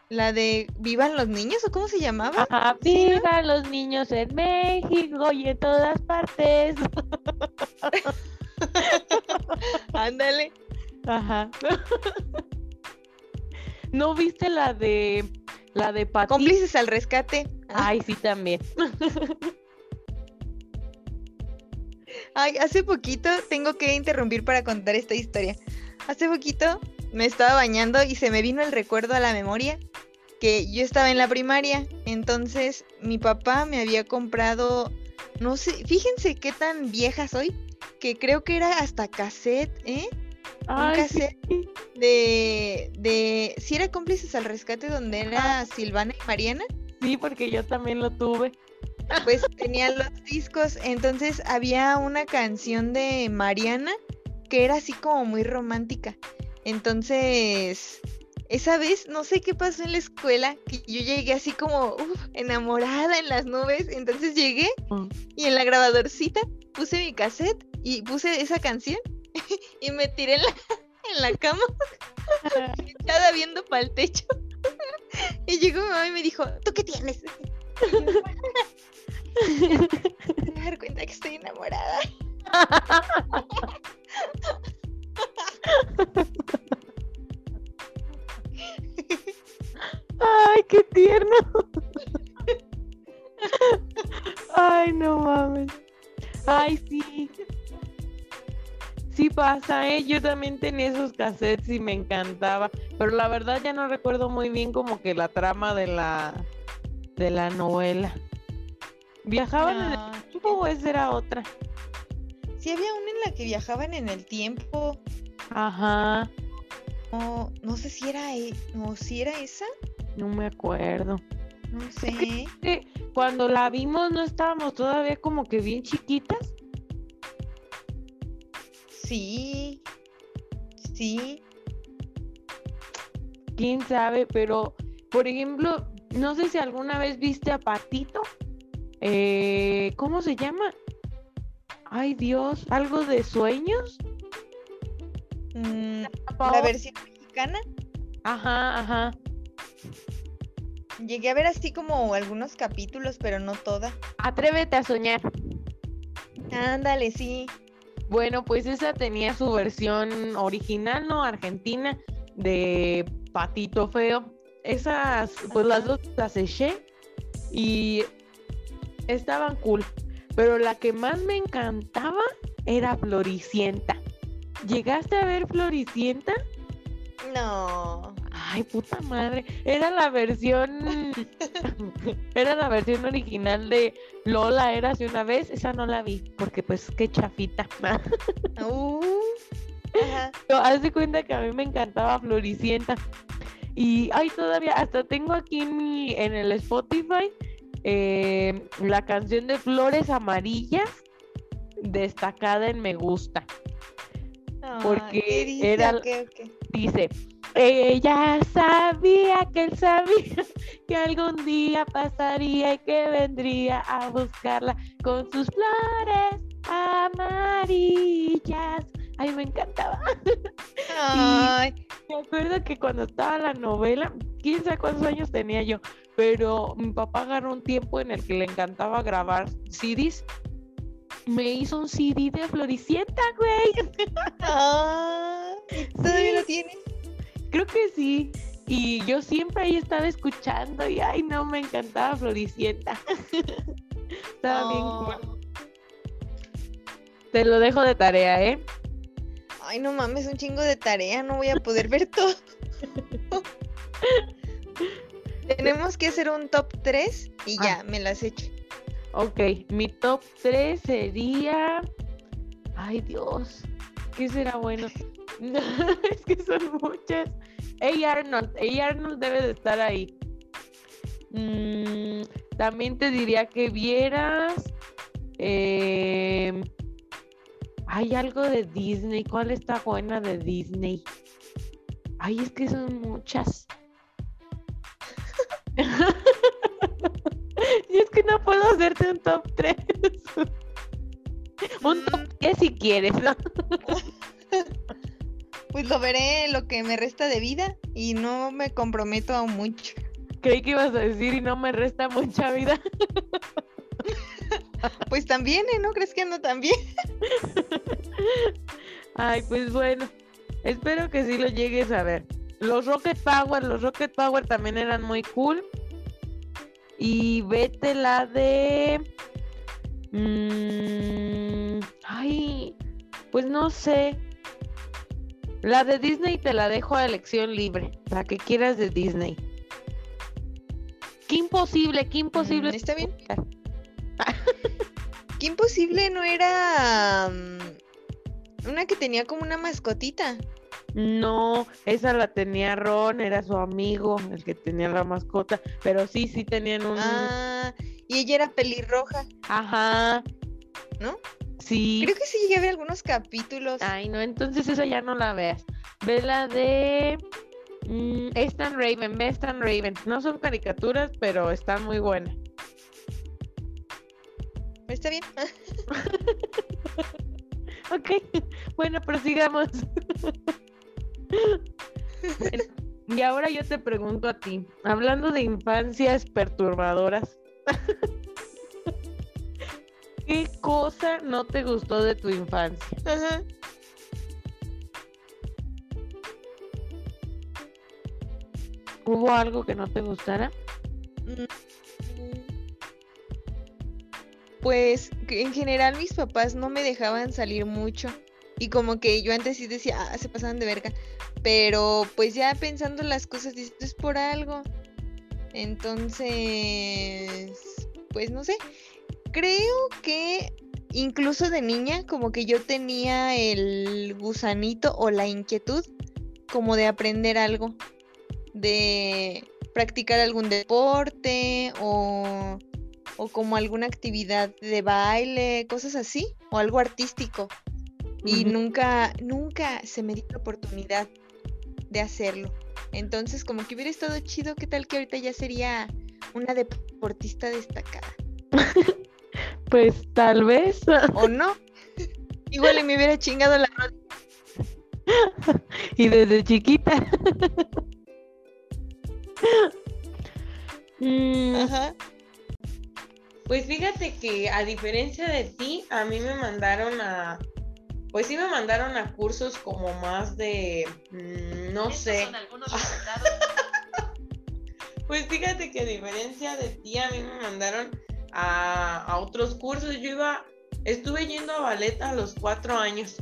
La de Vivan los niños o cómo se llamaba? Ajá, vivan los niños en México y en todas partes. [LAUGHS] Ándale. Ajá. [LAUGHS] ¿No viste la de la de Patito? Cómplices al rescate. Ay, sí, también. [LAUGHS] Ay, hace poquito tengo que interrumpir para contar esta historia. Hace poquito me estaba bañando y se me vino el recuerdo a la memoria que yo estaba en la primaria. Entonces mi papá me había comprado, no sé, fíjense qué tan vieja soy, que creo que era hasta cassette, ¿eh? Ay, cassette. sí. De, de, si era cómplices al rescate donde era Silvana y Mariana. Sí, porque yo también lo tuve. pues [LAUGHS] tenía los discos, entonces había una canción de Mariana que era así como muy romántica. Entonces, esa vez, no sé qué pasó en la escuela, que yo llegué así como uf, enamorada en las nubes. Entonces llegué Mm. y en la grabadorcita puse mi cassette y puse esa canción [LAUGHS] y me tiré en la, en la cama, echada [LAUGHS] viendo para el techo. [LAUGHS] Y llegó mi mamá y me dijo, ¿tú qué tienes? Me dar cuenta que estoy enamorada. Ay, qué tierno. Ay, no mames. Ay, sí. Sí pasa, ¿eh? Yo también tenía esos cassettes y me encantaba. Pero la verdad ya no recuerdo muy bien como que la trama de la de la novela. ¿Viajaban en No, el tiempo o esa era otra? Sí había una en la que viajaban en el tiempo. Ajá, No, no sé si era, e- no, si era esa. no me acuerdo. No sé. que cuando la vimos no estábamos todavía como que bien chiquitas. Sí. Sí. quién sabe, pero por ejemplo, no sé si alguna vez viste a Patito. Eh, ¿Cómo se llama? Ay Dios, algo de sueños. Mm, la versión mexicana. Ajá, ajá. Llegué a ver así como algunos capítulos, pero no toda. Atrévete a soñar. Ándale, sí. Bueno, pues esa tenía su versión original, ¿no? Argentina, de Patito Feo. Esas, pues las dos las eché y estaban cool. Pero la que más me encantaba era Floricienta. ¿Llegaste a ver Floricienta? No. Ay, puta madre. Era la versión. [LAUGHS] era la versión original de Lola, era hace una vez. Esa no la vi, porque pues qué chafita. [LAUGHS] Uh, ajá. Pero haz de cuenta que a mí me encantaba Floricienta. Y ay, todavía, hasta tengo aquí en mi, en el Spotify, eh, la canción de Flores Amarillas destacada en Me Gusta. Porque Ay, ¿qué dice? era-. Dice, ella sabía que él sabía [LAUGHS] que algún día pasaría y que vendría a buscarla con sus flores amarillas. Ay, me encantaba. [LAUGHS] Ay, Me acuerdo que cuando estaba la novela, quién sabe cuántos años tenía yo, pero mi papá agarró un tiempo en el que le encantaba grabar CDs. Me hizo un CD de Floricienta, güey. ay, ¿Todavía Sí. lo tienes? Creo que sí. Y yo siempre ahí estaba escuchando y ay no, me encantaba Floricienta. [LAUGHS] Estaba bien cool. Te lo dejo de tarea, ¿eh? Ay, no mames, un chingo de tarea, no voy a poder ver todo. [LAUGHS] Tenemos que hacer un top 3 y Ah. ya, me las echo. Ok, mi top 3 sería. Ay Dios, ¿qué será bueno? [LAUGHS] es que son muchas. Hey Arnold, hey Arnold debe de estar ahí. Mm, también te diría que vieras. em, hay algo de Disney. ¿Cuál está buena de Disney? Ay, es que son muchas. [LAUGHS] y es que no puedo hacerte un top 3. un top Mm, 10 si quieres, ¿no? Pues lo veré lo que me resta de vida y no me comprometo a mucho. Creí que ibas a decir y no me resta mucha vida. Pues también, ¿eh? ¿No crees que ando también? Ay, pues bueno. Espero que sí lo llegues a ver. Los Rocket Power, los Rocket Power también eran muy cool. Y vete la de. Mm, ay, pues no sé. La de Disney te la dejo a elección libre. La que quieras de Disney. Qué imposible, qué imposible. Mm, está bien. [LAUGHS] qué imposible no era. mm, una que tenía como una mascotita. No, esa la tenía Ron, era su amigo, el que tenía la mascota. Pero sí, sí tenían un. Ah, y ella era pelirroja, Ajá. ¿no? Sí. Creo que sí llegué a ver algunos capítulos. Ay, no, entonces esa ya no la veas. Ve la de mm, Stan Raven, ve Stan Raven. No son caricaturas, pero están muy buenas. Está bien. [LAUGHS] Ok, bueno, prosigamos. [LAUGHS] Bueno, [LAUGHS] y ahora yo te pregunto a ti, hablando de infancias perturbadoras, [LAUGHS] ¿qué cosa no te gustó de tu infancia? Ajá. ¿Hubo algo que no te gustara? Mm, Pues en general mis papás no me dejaban salir mucho. Y como que yo antes sí decía, ah, se pasaban de verga. Pero pues ya pensando las cosas, dices, "Esto es por algo. Entonces, pues no sé. Creo que incluso de niña, como que yo tenía el gusanito o la inquietud como de aprender algo. De practicar algún deporte o o como alguna actividad de baile, cosas así, o algo artístico. Y nunca, nunca se me dio la oportunidad de hacerlo. Entonces, como que hubiera estado chido, ¿qué tal que ahorita ya sería una deportista destacada? [LAUGHS] Pues tal vez. ¿O no? [LAUGHS] Igual y me hubiera chingado la rodilla. [LAUGHS] y desde chiquita. Mm, Ajá. Pues fíjate que a diferencia de ti, a mí me mandaron a, pues sí me mandaron a cursos como más de, mm, no sé. [LAUGHS] Pues fíjate que a diferencia de ti, a mí me mandaron a, a otros cursos. Yo iba, estuve yendo a ballet a los cuatro años.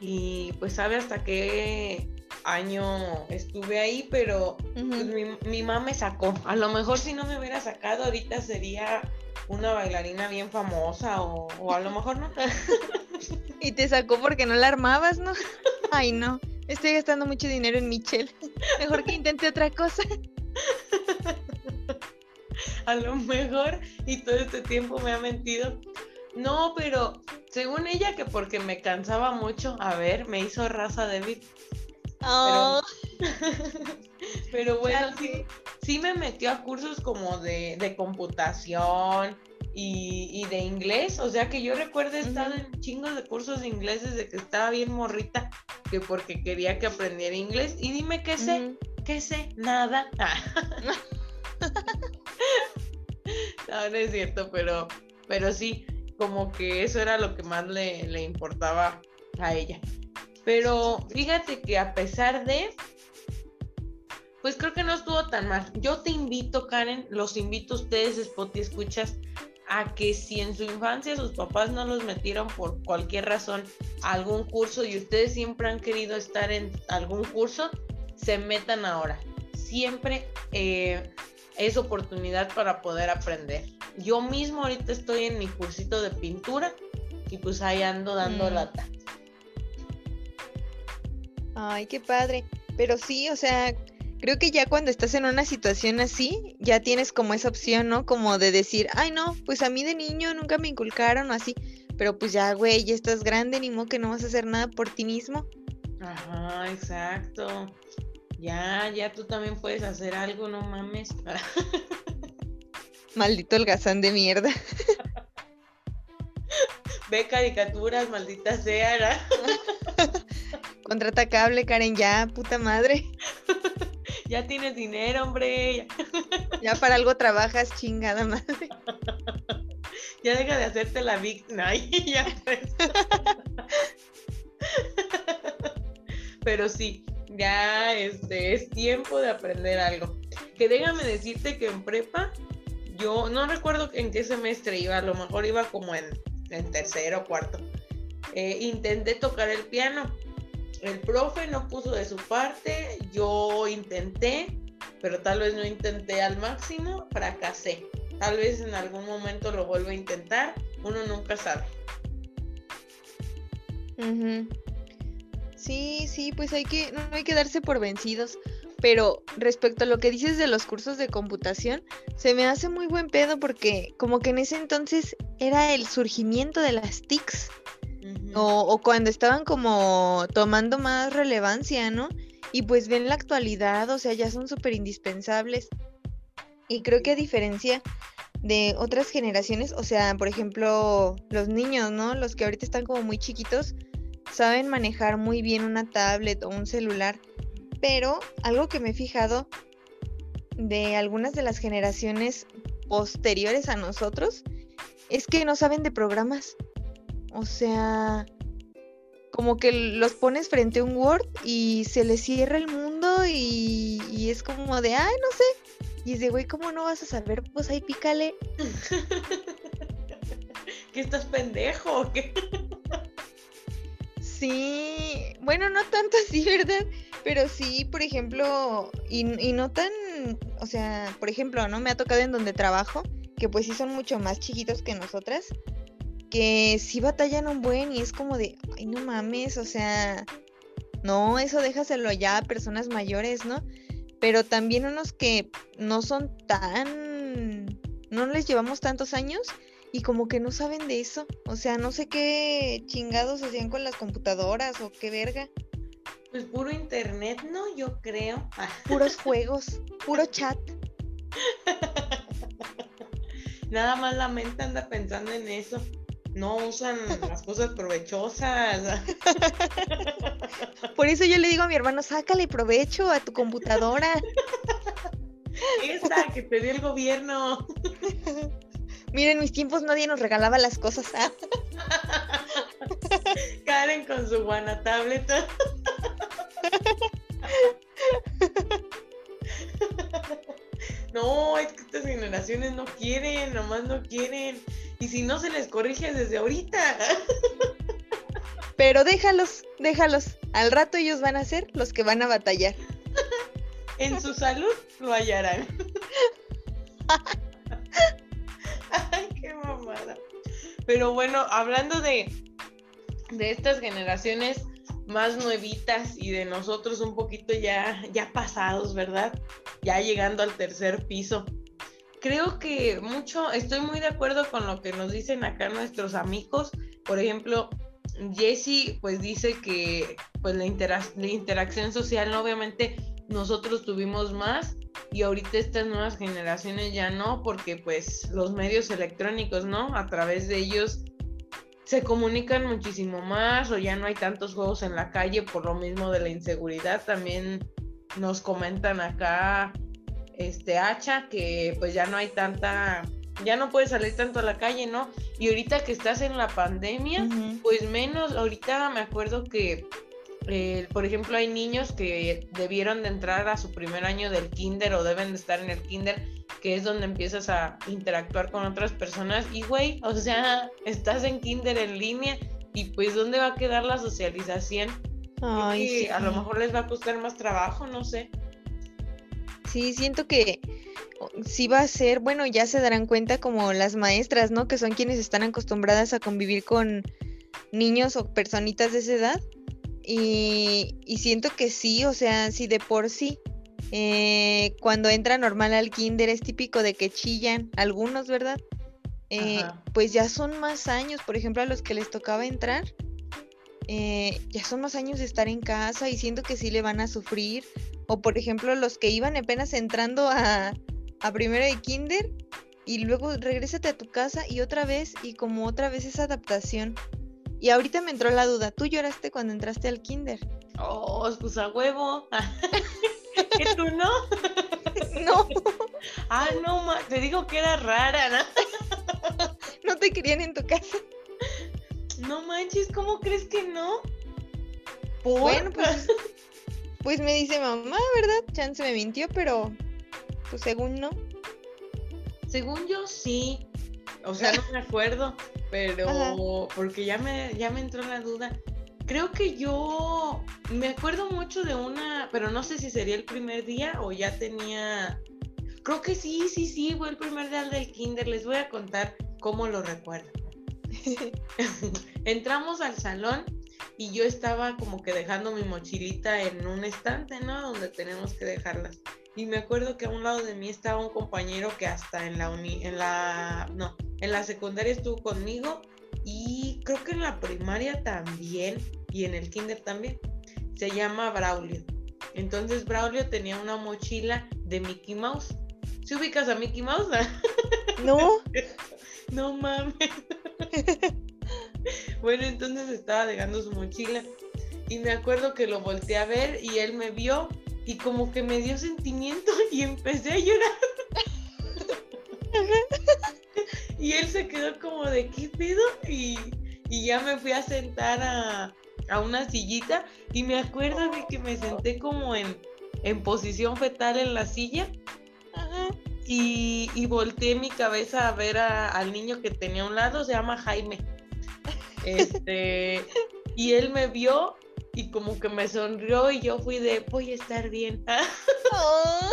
Y pues sabe hasta qué año estuve ahí, pero pues, mi, mi mamá me sacó. A lo mejor si no me hubiera sacado, ahorita sería una bailarina bien famosa o, o a lo mejor no. [LAUGHS] Y te sacó porque no la armabas, ¿no? [LAUGHS] Ay, no. Estoy gastando mucho dinero en Michelle. Mejor que intente otra cosa. [LAUGHS] a lo mejor y todo este tiempo me ha mentido. No, pero según ella que porque me cansaba mucho, a ver, me hizo raza débil. Oh, [LAUGHS] Pero bueno, Ya sí, sí me metió a cursos como de, de computación y, y de inglés. O sea que yo recuerdo he estado en chingos de cursos de inglés desde que estaba bien morrita, que porque quería que aprendiera inglés. Y dime qué sé. ¿qué sé? Nada. [LAUGHS] no, no es cierto, pero, pero sí, como que eso era lo que más le, le importaba a ella. Pero fíjate que a pesar de, pues creo que no estuvo tan mal. Yo te invito, Karen, los invito a ustedes, Spot y escuchas, a que si en su infancia sus papás no los metieron por cualquier razón a algún curso y ustedes siempre han querido estar en algún curso, se metan ahora. Siempre eh, es oportunidad para poder aprender. Yo mismo ahorita estoy en mi cursito de pintura y pues ahí ando dando Mm. lata. Ay, qué padre. Pero sí, o sea, creo que ya cuando estás en una situación así, ya tienes como esa opción, ¿no? Como de decir, ay, no, pues a mí de niño nunca me inculcaron o así. Pero pues ya, güey, ya estás grande, ni modo que no vas a hacer nada por ti mismo. Ajá, exacto. Ya, ya tú también puedes hacer algo, no mames. [LAUGHS] Maldito holgazán de mierda. [LAUGHS] Ve caricaturas, maldita sea. [LAUGHS] Contrata cable, Karen, ya, puta madre. Ya tienes dinero, hombre. [LAUGHS] Ya para algo trabajas, chingada madre. [LAUGHS] Ya deja de hacerte la víctima. [LAUGHS] ya pues. Pero sí, ya este, es tiempo de aprender algo. Que déjame decirte que en prepa, yo no recuerdo en qué semestre iba, a lo mejor iba como en, tercero o cuarto. Eh, intenté tocar el piano. El profe no puso de su parte, yo intenté, pero tal vez no intenté al máximo, fracasé. Tal vez en algún momento lo vuelva a intentar, uno nunca sabe. Sí, sí, pues hay que, no hay que darse por vencidos. Pero respecto a lo que dices de los cursos de computación, se me hace muy buen pedo porque como que en ese entonces era el surgimiento de las TICs. O, o, cuando estaban como tomando más relevancia, ¿no? Y pues ven la actualidad, o sea, ya son súper indispensables. Y creo que a diferencia de otras generaciones, o sea, por ejemplo, los niños, ¿no? Los que ahorita están como muy chiquitos, saben manejar muy bien una tablet o un celular, pero algo que me he fijado de algunas de las generaciones posteriores a nosotros es que no saben de programas. O sea, como que los pones frente a un Word y se les cierra el mundo y, y es como de, ay, no sé. Y es de, güey, ¿cómo no vas a saber? Pues ahí pícale. [LAUGHS] ¿Que estás pendejo o qué? Sí, bueno, no tanto así, [LAUGHS] ¿verdad? Pero sí, por ejemplo, y, no tan, o sea, por ejemplo, ¿no? Me ha tocado en donde trabajo, que pues sí son mucho más chiquitos que nosotras, que sí batallan un buen y es como de, ay, no mames, o sea, no, eso déjaselo ya a personas mayores, ¿no? Pero también unos que no son tan, no les llevamos tantos años y como que no saben de eso. O sea, no sé qué chingados hacían con las computadoras o qué verga. Pues puro internet, ¿no? Yo creo. [LAUGHS] Puros juegos, puro chat. Nada más la mente anda pensando en eso. No usan las cosas provechosas. Por eso yo le digo a mi hermano, sácale provecho a tu computadora. Esa que te dio el gobierno. [LAUGHS] Miren, en mis tiempos nadie nos regalaba las cosas. ¿ah? [LAUGHS] Karen con su buena tableta. [LAUGHS] No, es que estas generaciones no quieren, nomás no quieren. Y si no se les corrige desde ahorita. Pero déjalos, déjalos. Al rato ellos van a ser los que van a batallar. En su salud lo hallarán. Pero bueno, hablando de, de estas generaciones más nuevitas y de nosotros un poquito ya, ya pasados, ¿verdad? Ya llegando al tercer piso. Creo que mucho, estoy muy de acuerdo con lo que nos dicen acá nuestros amigos. Por ejemplo, Jesse pues dice que pues la, la interacción social, obviamente nosotros tuvimos más y ahorita estas nuevas generaciones ya no, porque pues los medios electrónicos, ¿no? A través de ellos se comunican muchísimo más o ya no hay tantos juegos en la calle por lo mismo de la inseguridad. También nos comentan acá este Hacha que pues ya no hay tanta ya no puedes salir tanto a la calle, ¿no? Y ahorita que estás en la pandemia, pues menos, ahorita me acuerdo que eh, por ejemplo, hay niños que debieron de entrar a su primer año del kinder o deben de estar en el kinder, que es donde empiezas a interactuar con otras personas. Y, güey, o sea, estás en kinder en línea y pues, ¿dónde va a quedar la socialización? Ay, A lo mejor les va a costar más trabajo, no sé. Sí, siento que sí va a ser, bueno, ya se darán cuenta como las maestras, ¿no? Que son quienes están acostumbradas a convivir con niños o personitas de esa edad y, siento que sí, o sea, sí de por sí. Eh, cuando entra normal al kinder es típico de que chillan algunos, ¿verdad? Eh, pues ya son más años, por ejemplo, a los que les tocaba entrar, eh, ya son más años de estar en casa y siento que sí le van a sufrir. O por ejemplo, los que iban apenas entrando a, a primero de kinder y luego regrésate a tu casa y otra vez y como otra vez esa adaptación. Y ahorita me entró la duda, ¿tú lloraste cuando entraste al kinder? Oh, pues a huevo. [LAUGHS] ¿Que tú no? [LAUGHS] No, Ah, no, ma, te digo que era rara, ¿no? [LAUGHS] no te querían en tu casa. No manches, ¿cómo crees que no? ¿Por? Bueno, pues, pues me dice mamá, ¿verdad? Chance me mintió, pero pues según no. Según yo sí. O sea, no me acuerdo, pero porque ya me, ya me entró la duda. Creo que yo me acuerdo mucho de una, pero no sé si sería el primer día o ya tenía. Creo que sí, sí, sí, fue el primer día del kinder. Les voy a contar cómo lo recuerdo. [LAUGHS] Entramos al salón y yo estaba como que dejando mi mochilita en un estante, ¿no? Donde tenemos que dejarlas. Y me acuerdo que a un lado de mí estaba un compañero que hasta en la uni, en la, no, en la secundaria estuvo conmigo y creo que en la primaria también y en el kinder también. Se llama Braulio. Entonces Braulio tenía una mochila de Mickey Mouse. ¿Se ubicas a Mickey Mouse? [LAUGHS] No, No mames. [LAUGHS] bueno, entonces estaba dejando su mochila y me acuerdo que lo volteé a ver y él me vio y como que me dio sentimiento [LAUGHS] y empecé a llorar. y él se quedó como de qué pedo y, y ya me fui a sentar a, a una sillita y me acuerdo de que me senté como en, en posición fetal en la silla y, y volteé mi cabeza a ver a- al niño que tenía a un lado, se llama Jaime. Este, y él me vio y como que me sonrió y yo fui de, voy a estar bien. [LAUGHS] Oh,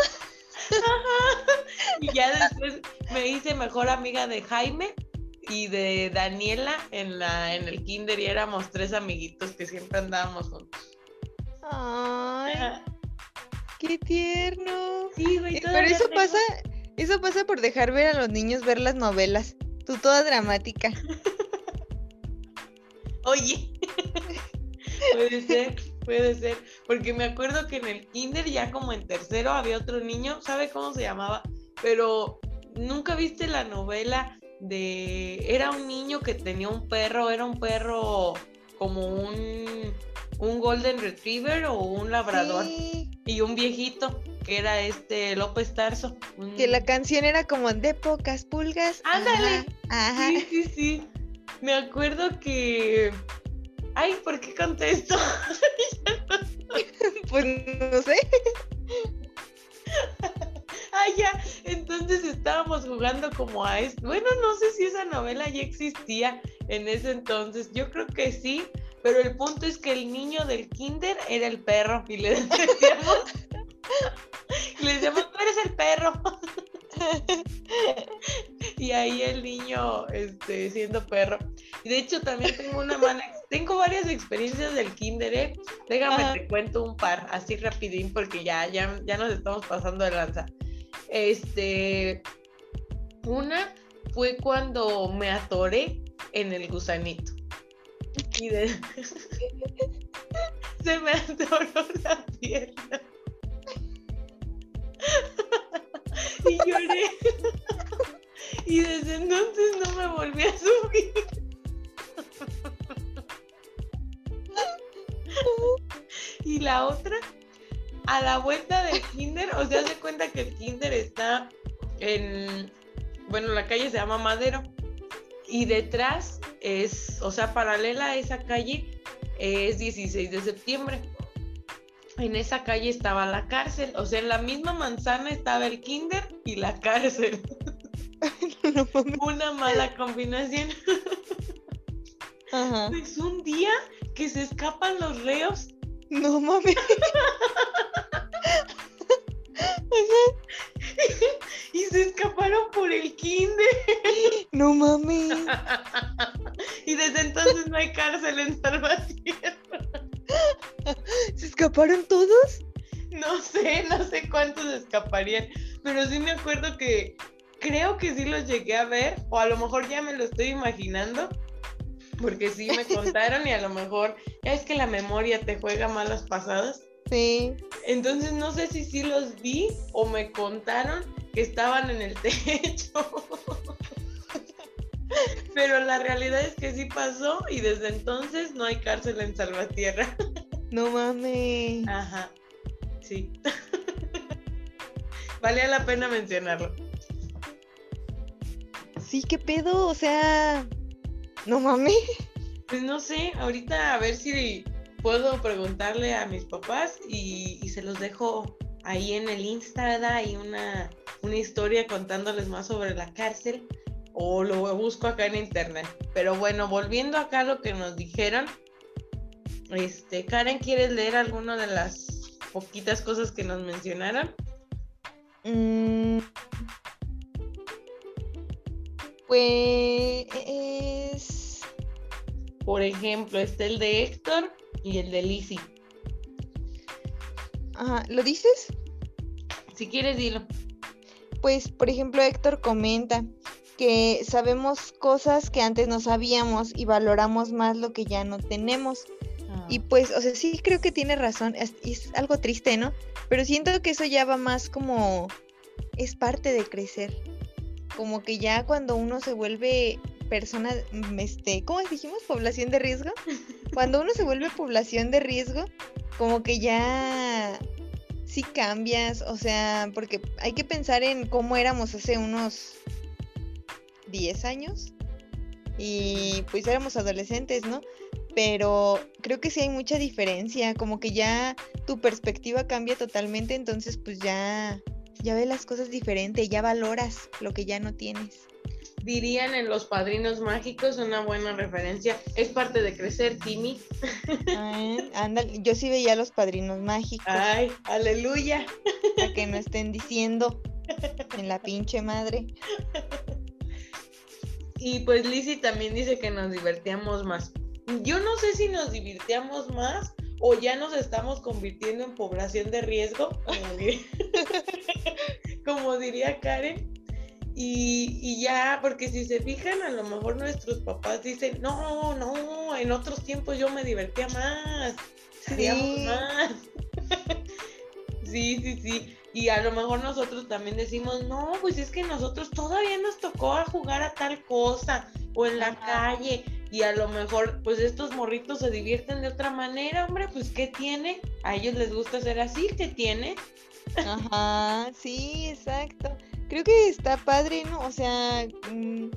y ya después me hice mejor amiga de Jaime y de Daniela en, la, en el kinder y éramos tres amiguitos que siempre andábamos juntos. ay, qué tierno. Sí, güey, Eh, Pero eso tengo- pasa, eso pasa por dejar ver a los niños ver las novelas. Tú toda dramática. [LAUGHS] Oye, [LAUGHS] puede ser, puede ser, porque me acuerdo que en el kinder ya como en tercero había otro niño, ¿sabe cómo se llamaba? Pero nunca viste la novela de, era un niño que tenía un perro, era un perro como un, un golden retriever o un labrador Sí, y un viejito que era este López Tarso. un- que la canción era como de pocas pulgas. Ándale. Ajá. ajá. Sí, sí, sí. Me acuerdo que... Ay, ¿por qué contesto? [LAUGHS] Pues no sé. [LAUGHS] Ah, ya. Entonces estábamos jugando como a esto. Bueno, no sé si esa novela ya existía en ese entonces. Yo creo que sí. Pero el punto es que el niño del kinder era el perro. Y le [LAUGHS] decíamos. le decíamos, tú eres el perro. y ahí el niño este, siendo perro. Y de hecho también tengo una mala. Tengo varias experiencias del kinder, ¿eh? Déjame Ajá. te cuento un par, así rapidín, porque ya, ya, ya nos estamos pasando de lanza. Este, una fue cuando me atoré en el gusanito. Y de... [LAUGHS] se me atoró la pierna. y lloré. y desde entonces no me volví a subir. [LAUGHS] y la otra, a la vuelta del kinder, o sea, se cuenta que el kinder está en, bueno, la calle se llama Madero y detrás es, o sea, paralela a esa calle es 16 de septiembre. En esa calle estaba la cárcel, o sea, en la misma manzana estaba el kinder y la cárcel. No. Una mala combinación. Ajá. Pues un día que se escapan los reos No mames. [LAUGHS] y se escaparon por el kinder. [GASPS] No mames. [LAUGHS] Y desde entonces no hay cárcel en Salvatierra. ¿Se escaparon todos? No sé, no sé cuántos escaparían, pero sí me acuerdo que creo que sí los llegué a ver, o a lo mejor ya me lo estoy imaginando, porque sí me contaron y a lo mejor, ya es que la memoria te juega malas pasadas. Sí. Entonces no sé si sí los vi o me contaron que estaban en el [LAUGHS] techo. Pero la realidad es que sí pasó y desde entonces no hay cárcel en Salvatierra. No mames. Ajá. Sí. valía la pena mencionarlo. Sí, qué pedo, o sea, no mames. Pues no sé, ahorita a ver si puedo preguntarle a mis papás y, y se los dejo ahí en el Insta, y una, una historia contándoles más sobre la cárcel o lo busco acá en internet. Pero bueno, volviendo acá a lo que nos dijeron, este, Karen, ¿quieres leer alguna de las poquitas cosas que nos mencionaron? Mm. Pues Por ejemplo, está el de Héctor y el de Lizzie. Ajá, ¿lo dices? Si quieres, dilo. Pues, por ejemplo, Héctor comenta que sabemos cosas que antes no sabíamos y valoramos más lo que ya no tenemos. Y pues, o sea, sí creo que tiene razón, es, es algo triste, ¿no? Pero siento que eso ya va más como, es parte de crecer. Como que ya cuando uno se vuelve persona, mm, este, ¿cómo dijimos? Población de riesgo. [LAUGHS] Cuando uno se vuelve población de riesgo, como que ya sí cambias, o sea, porque hay que pensar en cómo éramos hace unos 10 años y pues éramos adolescentes, ¿no? Pero creo que sí hay mucha diferencia, como que ya tu perspectiva cambia totalmente, entonces pues ya ya ves las cosas diferente, ya valoras lo que ya no tienes. Dirían en Los Padrinos Mágicos, una buena referencia, es parte de crecer, Timmy. Ay, ándale, yo sí veía los padrinos mágicos. Ay, aleluya. Para que no estén diciendo en la pinche madre. Y pues Lizzie también dice que nos divertíamos más. Yo no sé si nos divirtíamos más o ya nos estamos convirtiendo en población de riesgo, como diría, [LAUGHS] como diría Karen. Y, y, ya, porque si se fijan, a lo mejor nuestros papás dicen, no, no, en otros tiempos yo me divertía más, Sí. más. [LAUGHS] sí, sí, sí. Y a lo mejor nosotros también decimos, no, pues es que nosotros todavía nos tocó a jugar a tal cosa, o en la Ajá. calle, y a lo mejor, pues estos morritos se divierten de otra manera, hombre, pues ¿qué tiene? A ellos les gusta ser así, ¿qué tiene? Ajá, sí, exacto. Creo que está padre, ¿no? O sea, mm,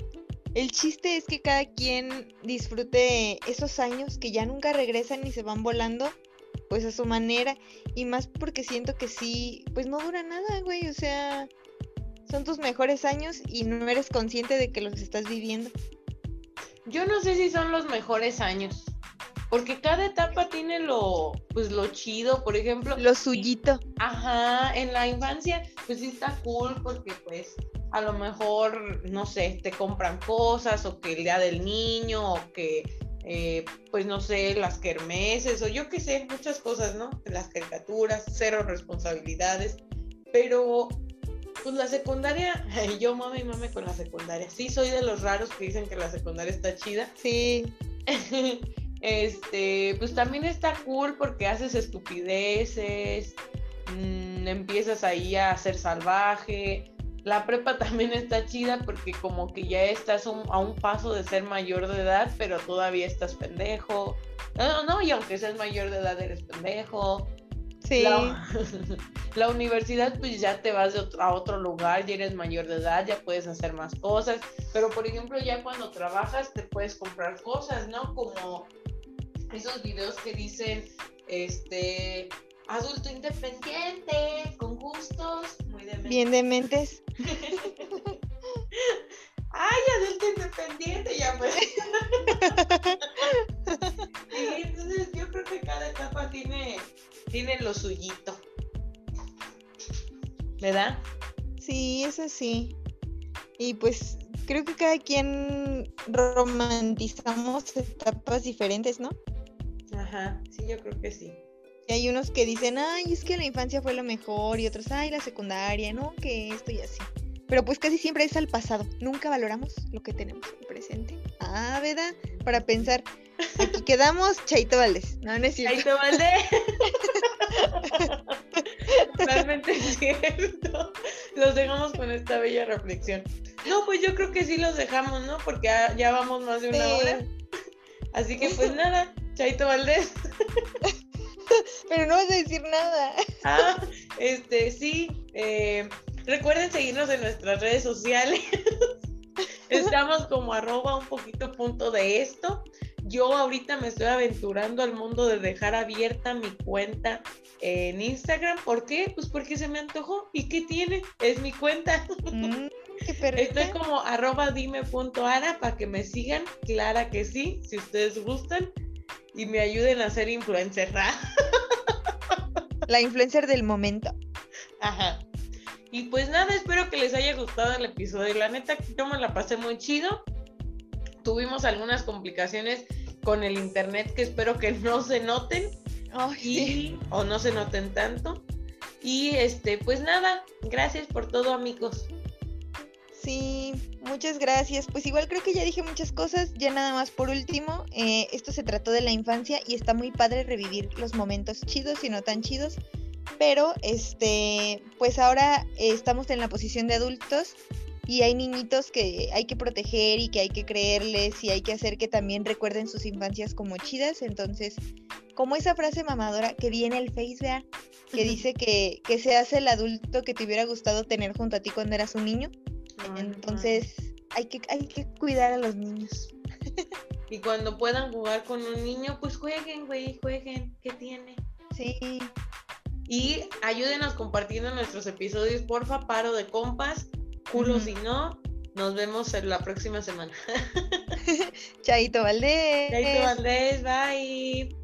el chiste es que cada quien disfrute esos años que ya nunca regresan y se van volando, pues a su manera. Y más porque siento que sí, pues no dura nada, güey. O sea, son tus mejores años y no eres consciente de que los estás viviendo. Yo no sé si son los mejores años, porque cada etapa tiene lo, pues lo chido, por ejemplo. Lo suyito. Ajá, en la infancia, pues sí está cool, porque pues a lo mejor, no sé, te compran cosas, o que el día del niño, o que, eh, pues no sé, las kermeses, o yo qué sé, muchas cosas, ¿no? Las caricaturas, cero responsabilidades, pero pues la secundaria, [LAUGHS] yo mame y mame con la secundaria. Sí, soy de los raros que dicen que la secundaria está chida. Sí. [LAUGHS] este, pues también está cool porque haces estupideces, mmm, empiezas ahí a ser salvaje. La prepa [LAUGHS] también está chida porque como que ya estás un, a un paso de ser mayor de edad, pero todavía estás pendejo. No, no, y aunque seas mayor de edad eres pendejo. Sí. La, [LAUGHS] la, universidad, pues ya te vas otro, a otro lugar, ya eres mayor de edad, ya puedes hacer más cosas. Pero, por ejemplo, ya cuando trabajas, te puedes comprar cosas, ¿no? Como esos videos que dicen, este, adulto independiente, con gustos, muy dementes. Bien dementes. [LAUGHS] Ay, adulto independiente, ya pues. [LAUGHS] y entonces yo creo que cada etapa tiene tiene lo suyito. ¿Verdad? Sí, eso sí. Y pues creo que cada quien romantizamos etapas diferentes, ¿no? Ajá, sí, yo creo que sí. Y hay unos que dicen, ay, es que la infancia fue lo mejor, y otros, ay, la secundaria, ¿no? Que esto y así. Pero pues casi siempre es al pasado. Nunca valoramos lo que tenemos en el presente. Ah, ¿verdad? Para pensar, Aquí quedamos, Chaito Valdés. No, no es cierto. Chaito Valdés. [LAUGHS] Totalmente cierto. Los dejamos con esta bella reflexión. No, pues yo creo que sí los dejamos, ¿no? Porque ya, vamos más de una sí. hora. Así que pues nada, Chaito Valdés. [LAUGHS] Pero no vas a decir nada. Ah, este, sí. Eh, Recuerden seguirnos en nuestras redes sociales. [LAUGHS] Estamos como arroba un poquito punto de esto. Yo ahorita me estoy aventurando al mundo de dejar abierta mi cuenta en Instagram. ¿Por qué? Pues porque se me antojó. ¿Y qué tiene? Es mi cuenta. Mm, [LAUGHS] estoy como arroba dime.ara para que me sigan. Clara que sí, si ustedes gustan. Y me ayuden a ser influencer. [LAUGHS] La influencer del momento. Ajá. Y pues nada, espero que les haya gustado el episodio. La neta, yo me la pasé muy chido. Tuvimos algunas complicaciones con el internet que espero que no se noten. O no se noten tanto. Y este, pues nada, gracias por todo, amigos. Sí, muchas gracias. Pues igual creo que ya dije muchas cosas. Ya nada más por último, eh, esto se trató de la infancia y está muy padre revivir los momentos chidos y no tan chidos pero este, pues ahora estamos en la posición de adultos y hay niñitos que hay que proteger y que hay que creerles y hay que hacer que también recuerden sus infancias como chidas. Entonces, como esa frase mamadora que viene el Face, que dice que, que se hace el adulto que te hubiera gustado tener junto a ti cuando eras un niño. Entonces, hay que, hay que cuidar a los niños. [LAUGHS] Y cuando puedan jugar con un niño, pues jueguen, güey, jueguen. ¿Qué tiene? Sí. Y ayúdenos compartiendo nuestros episodios, porfa, paro de compas, culo si no. Nos vemos en la próxima semana. [LAUGHS] Chaito Valdés. Chaito Valdés, bye.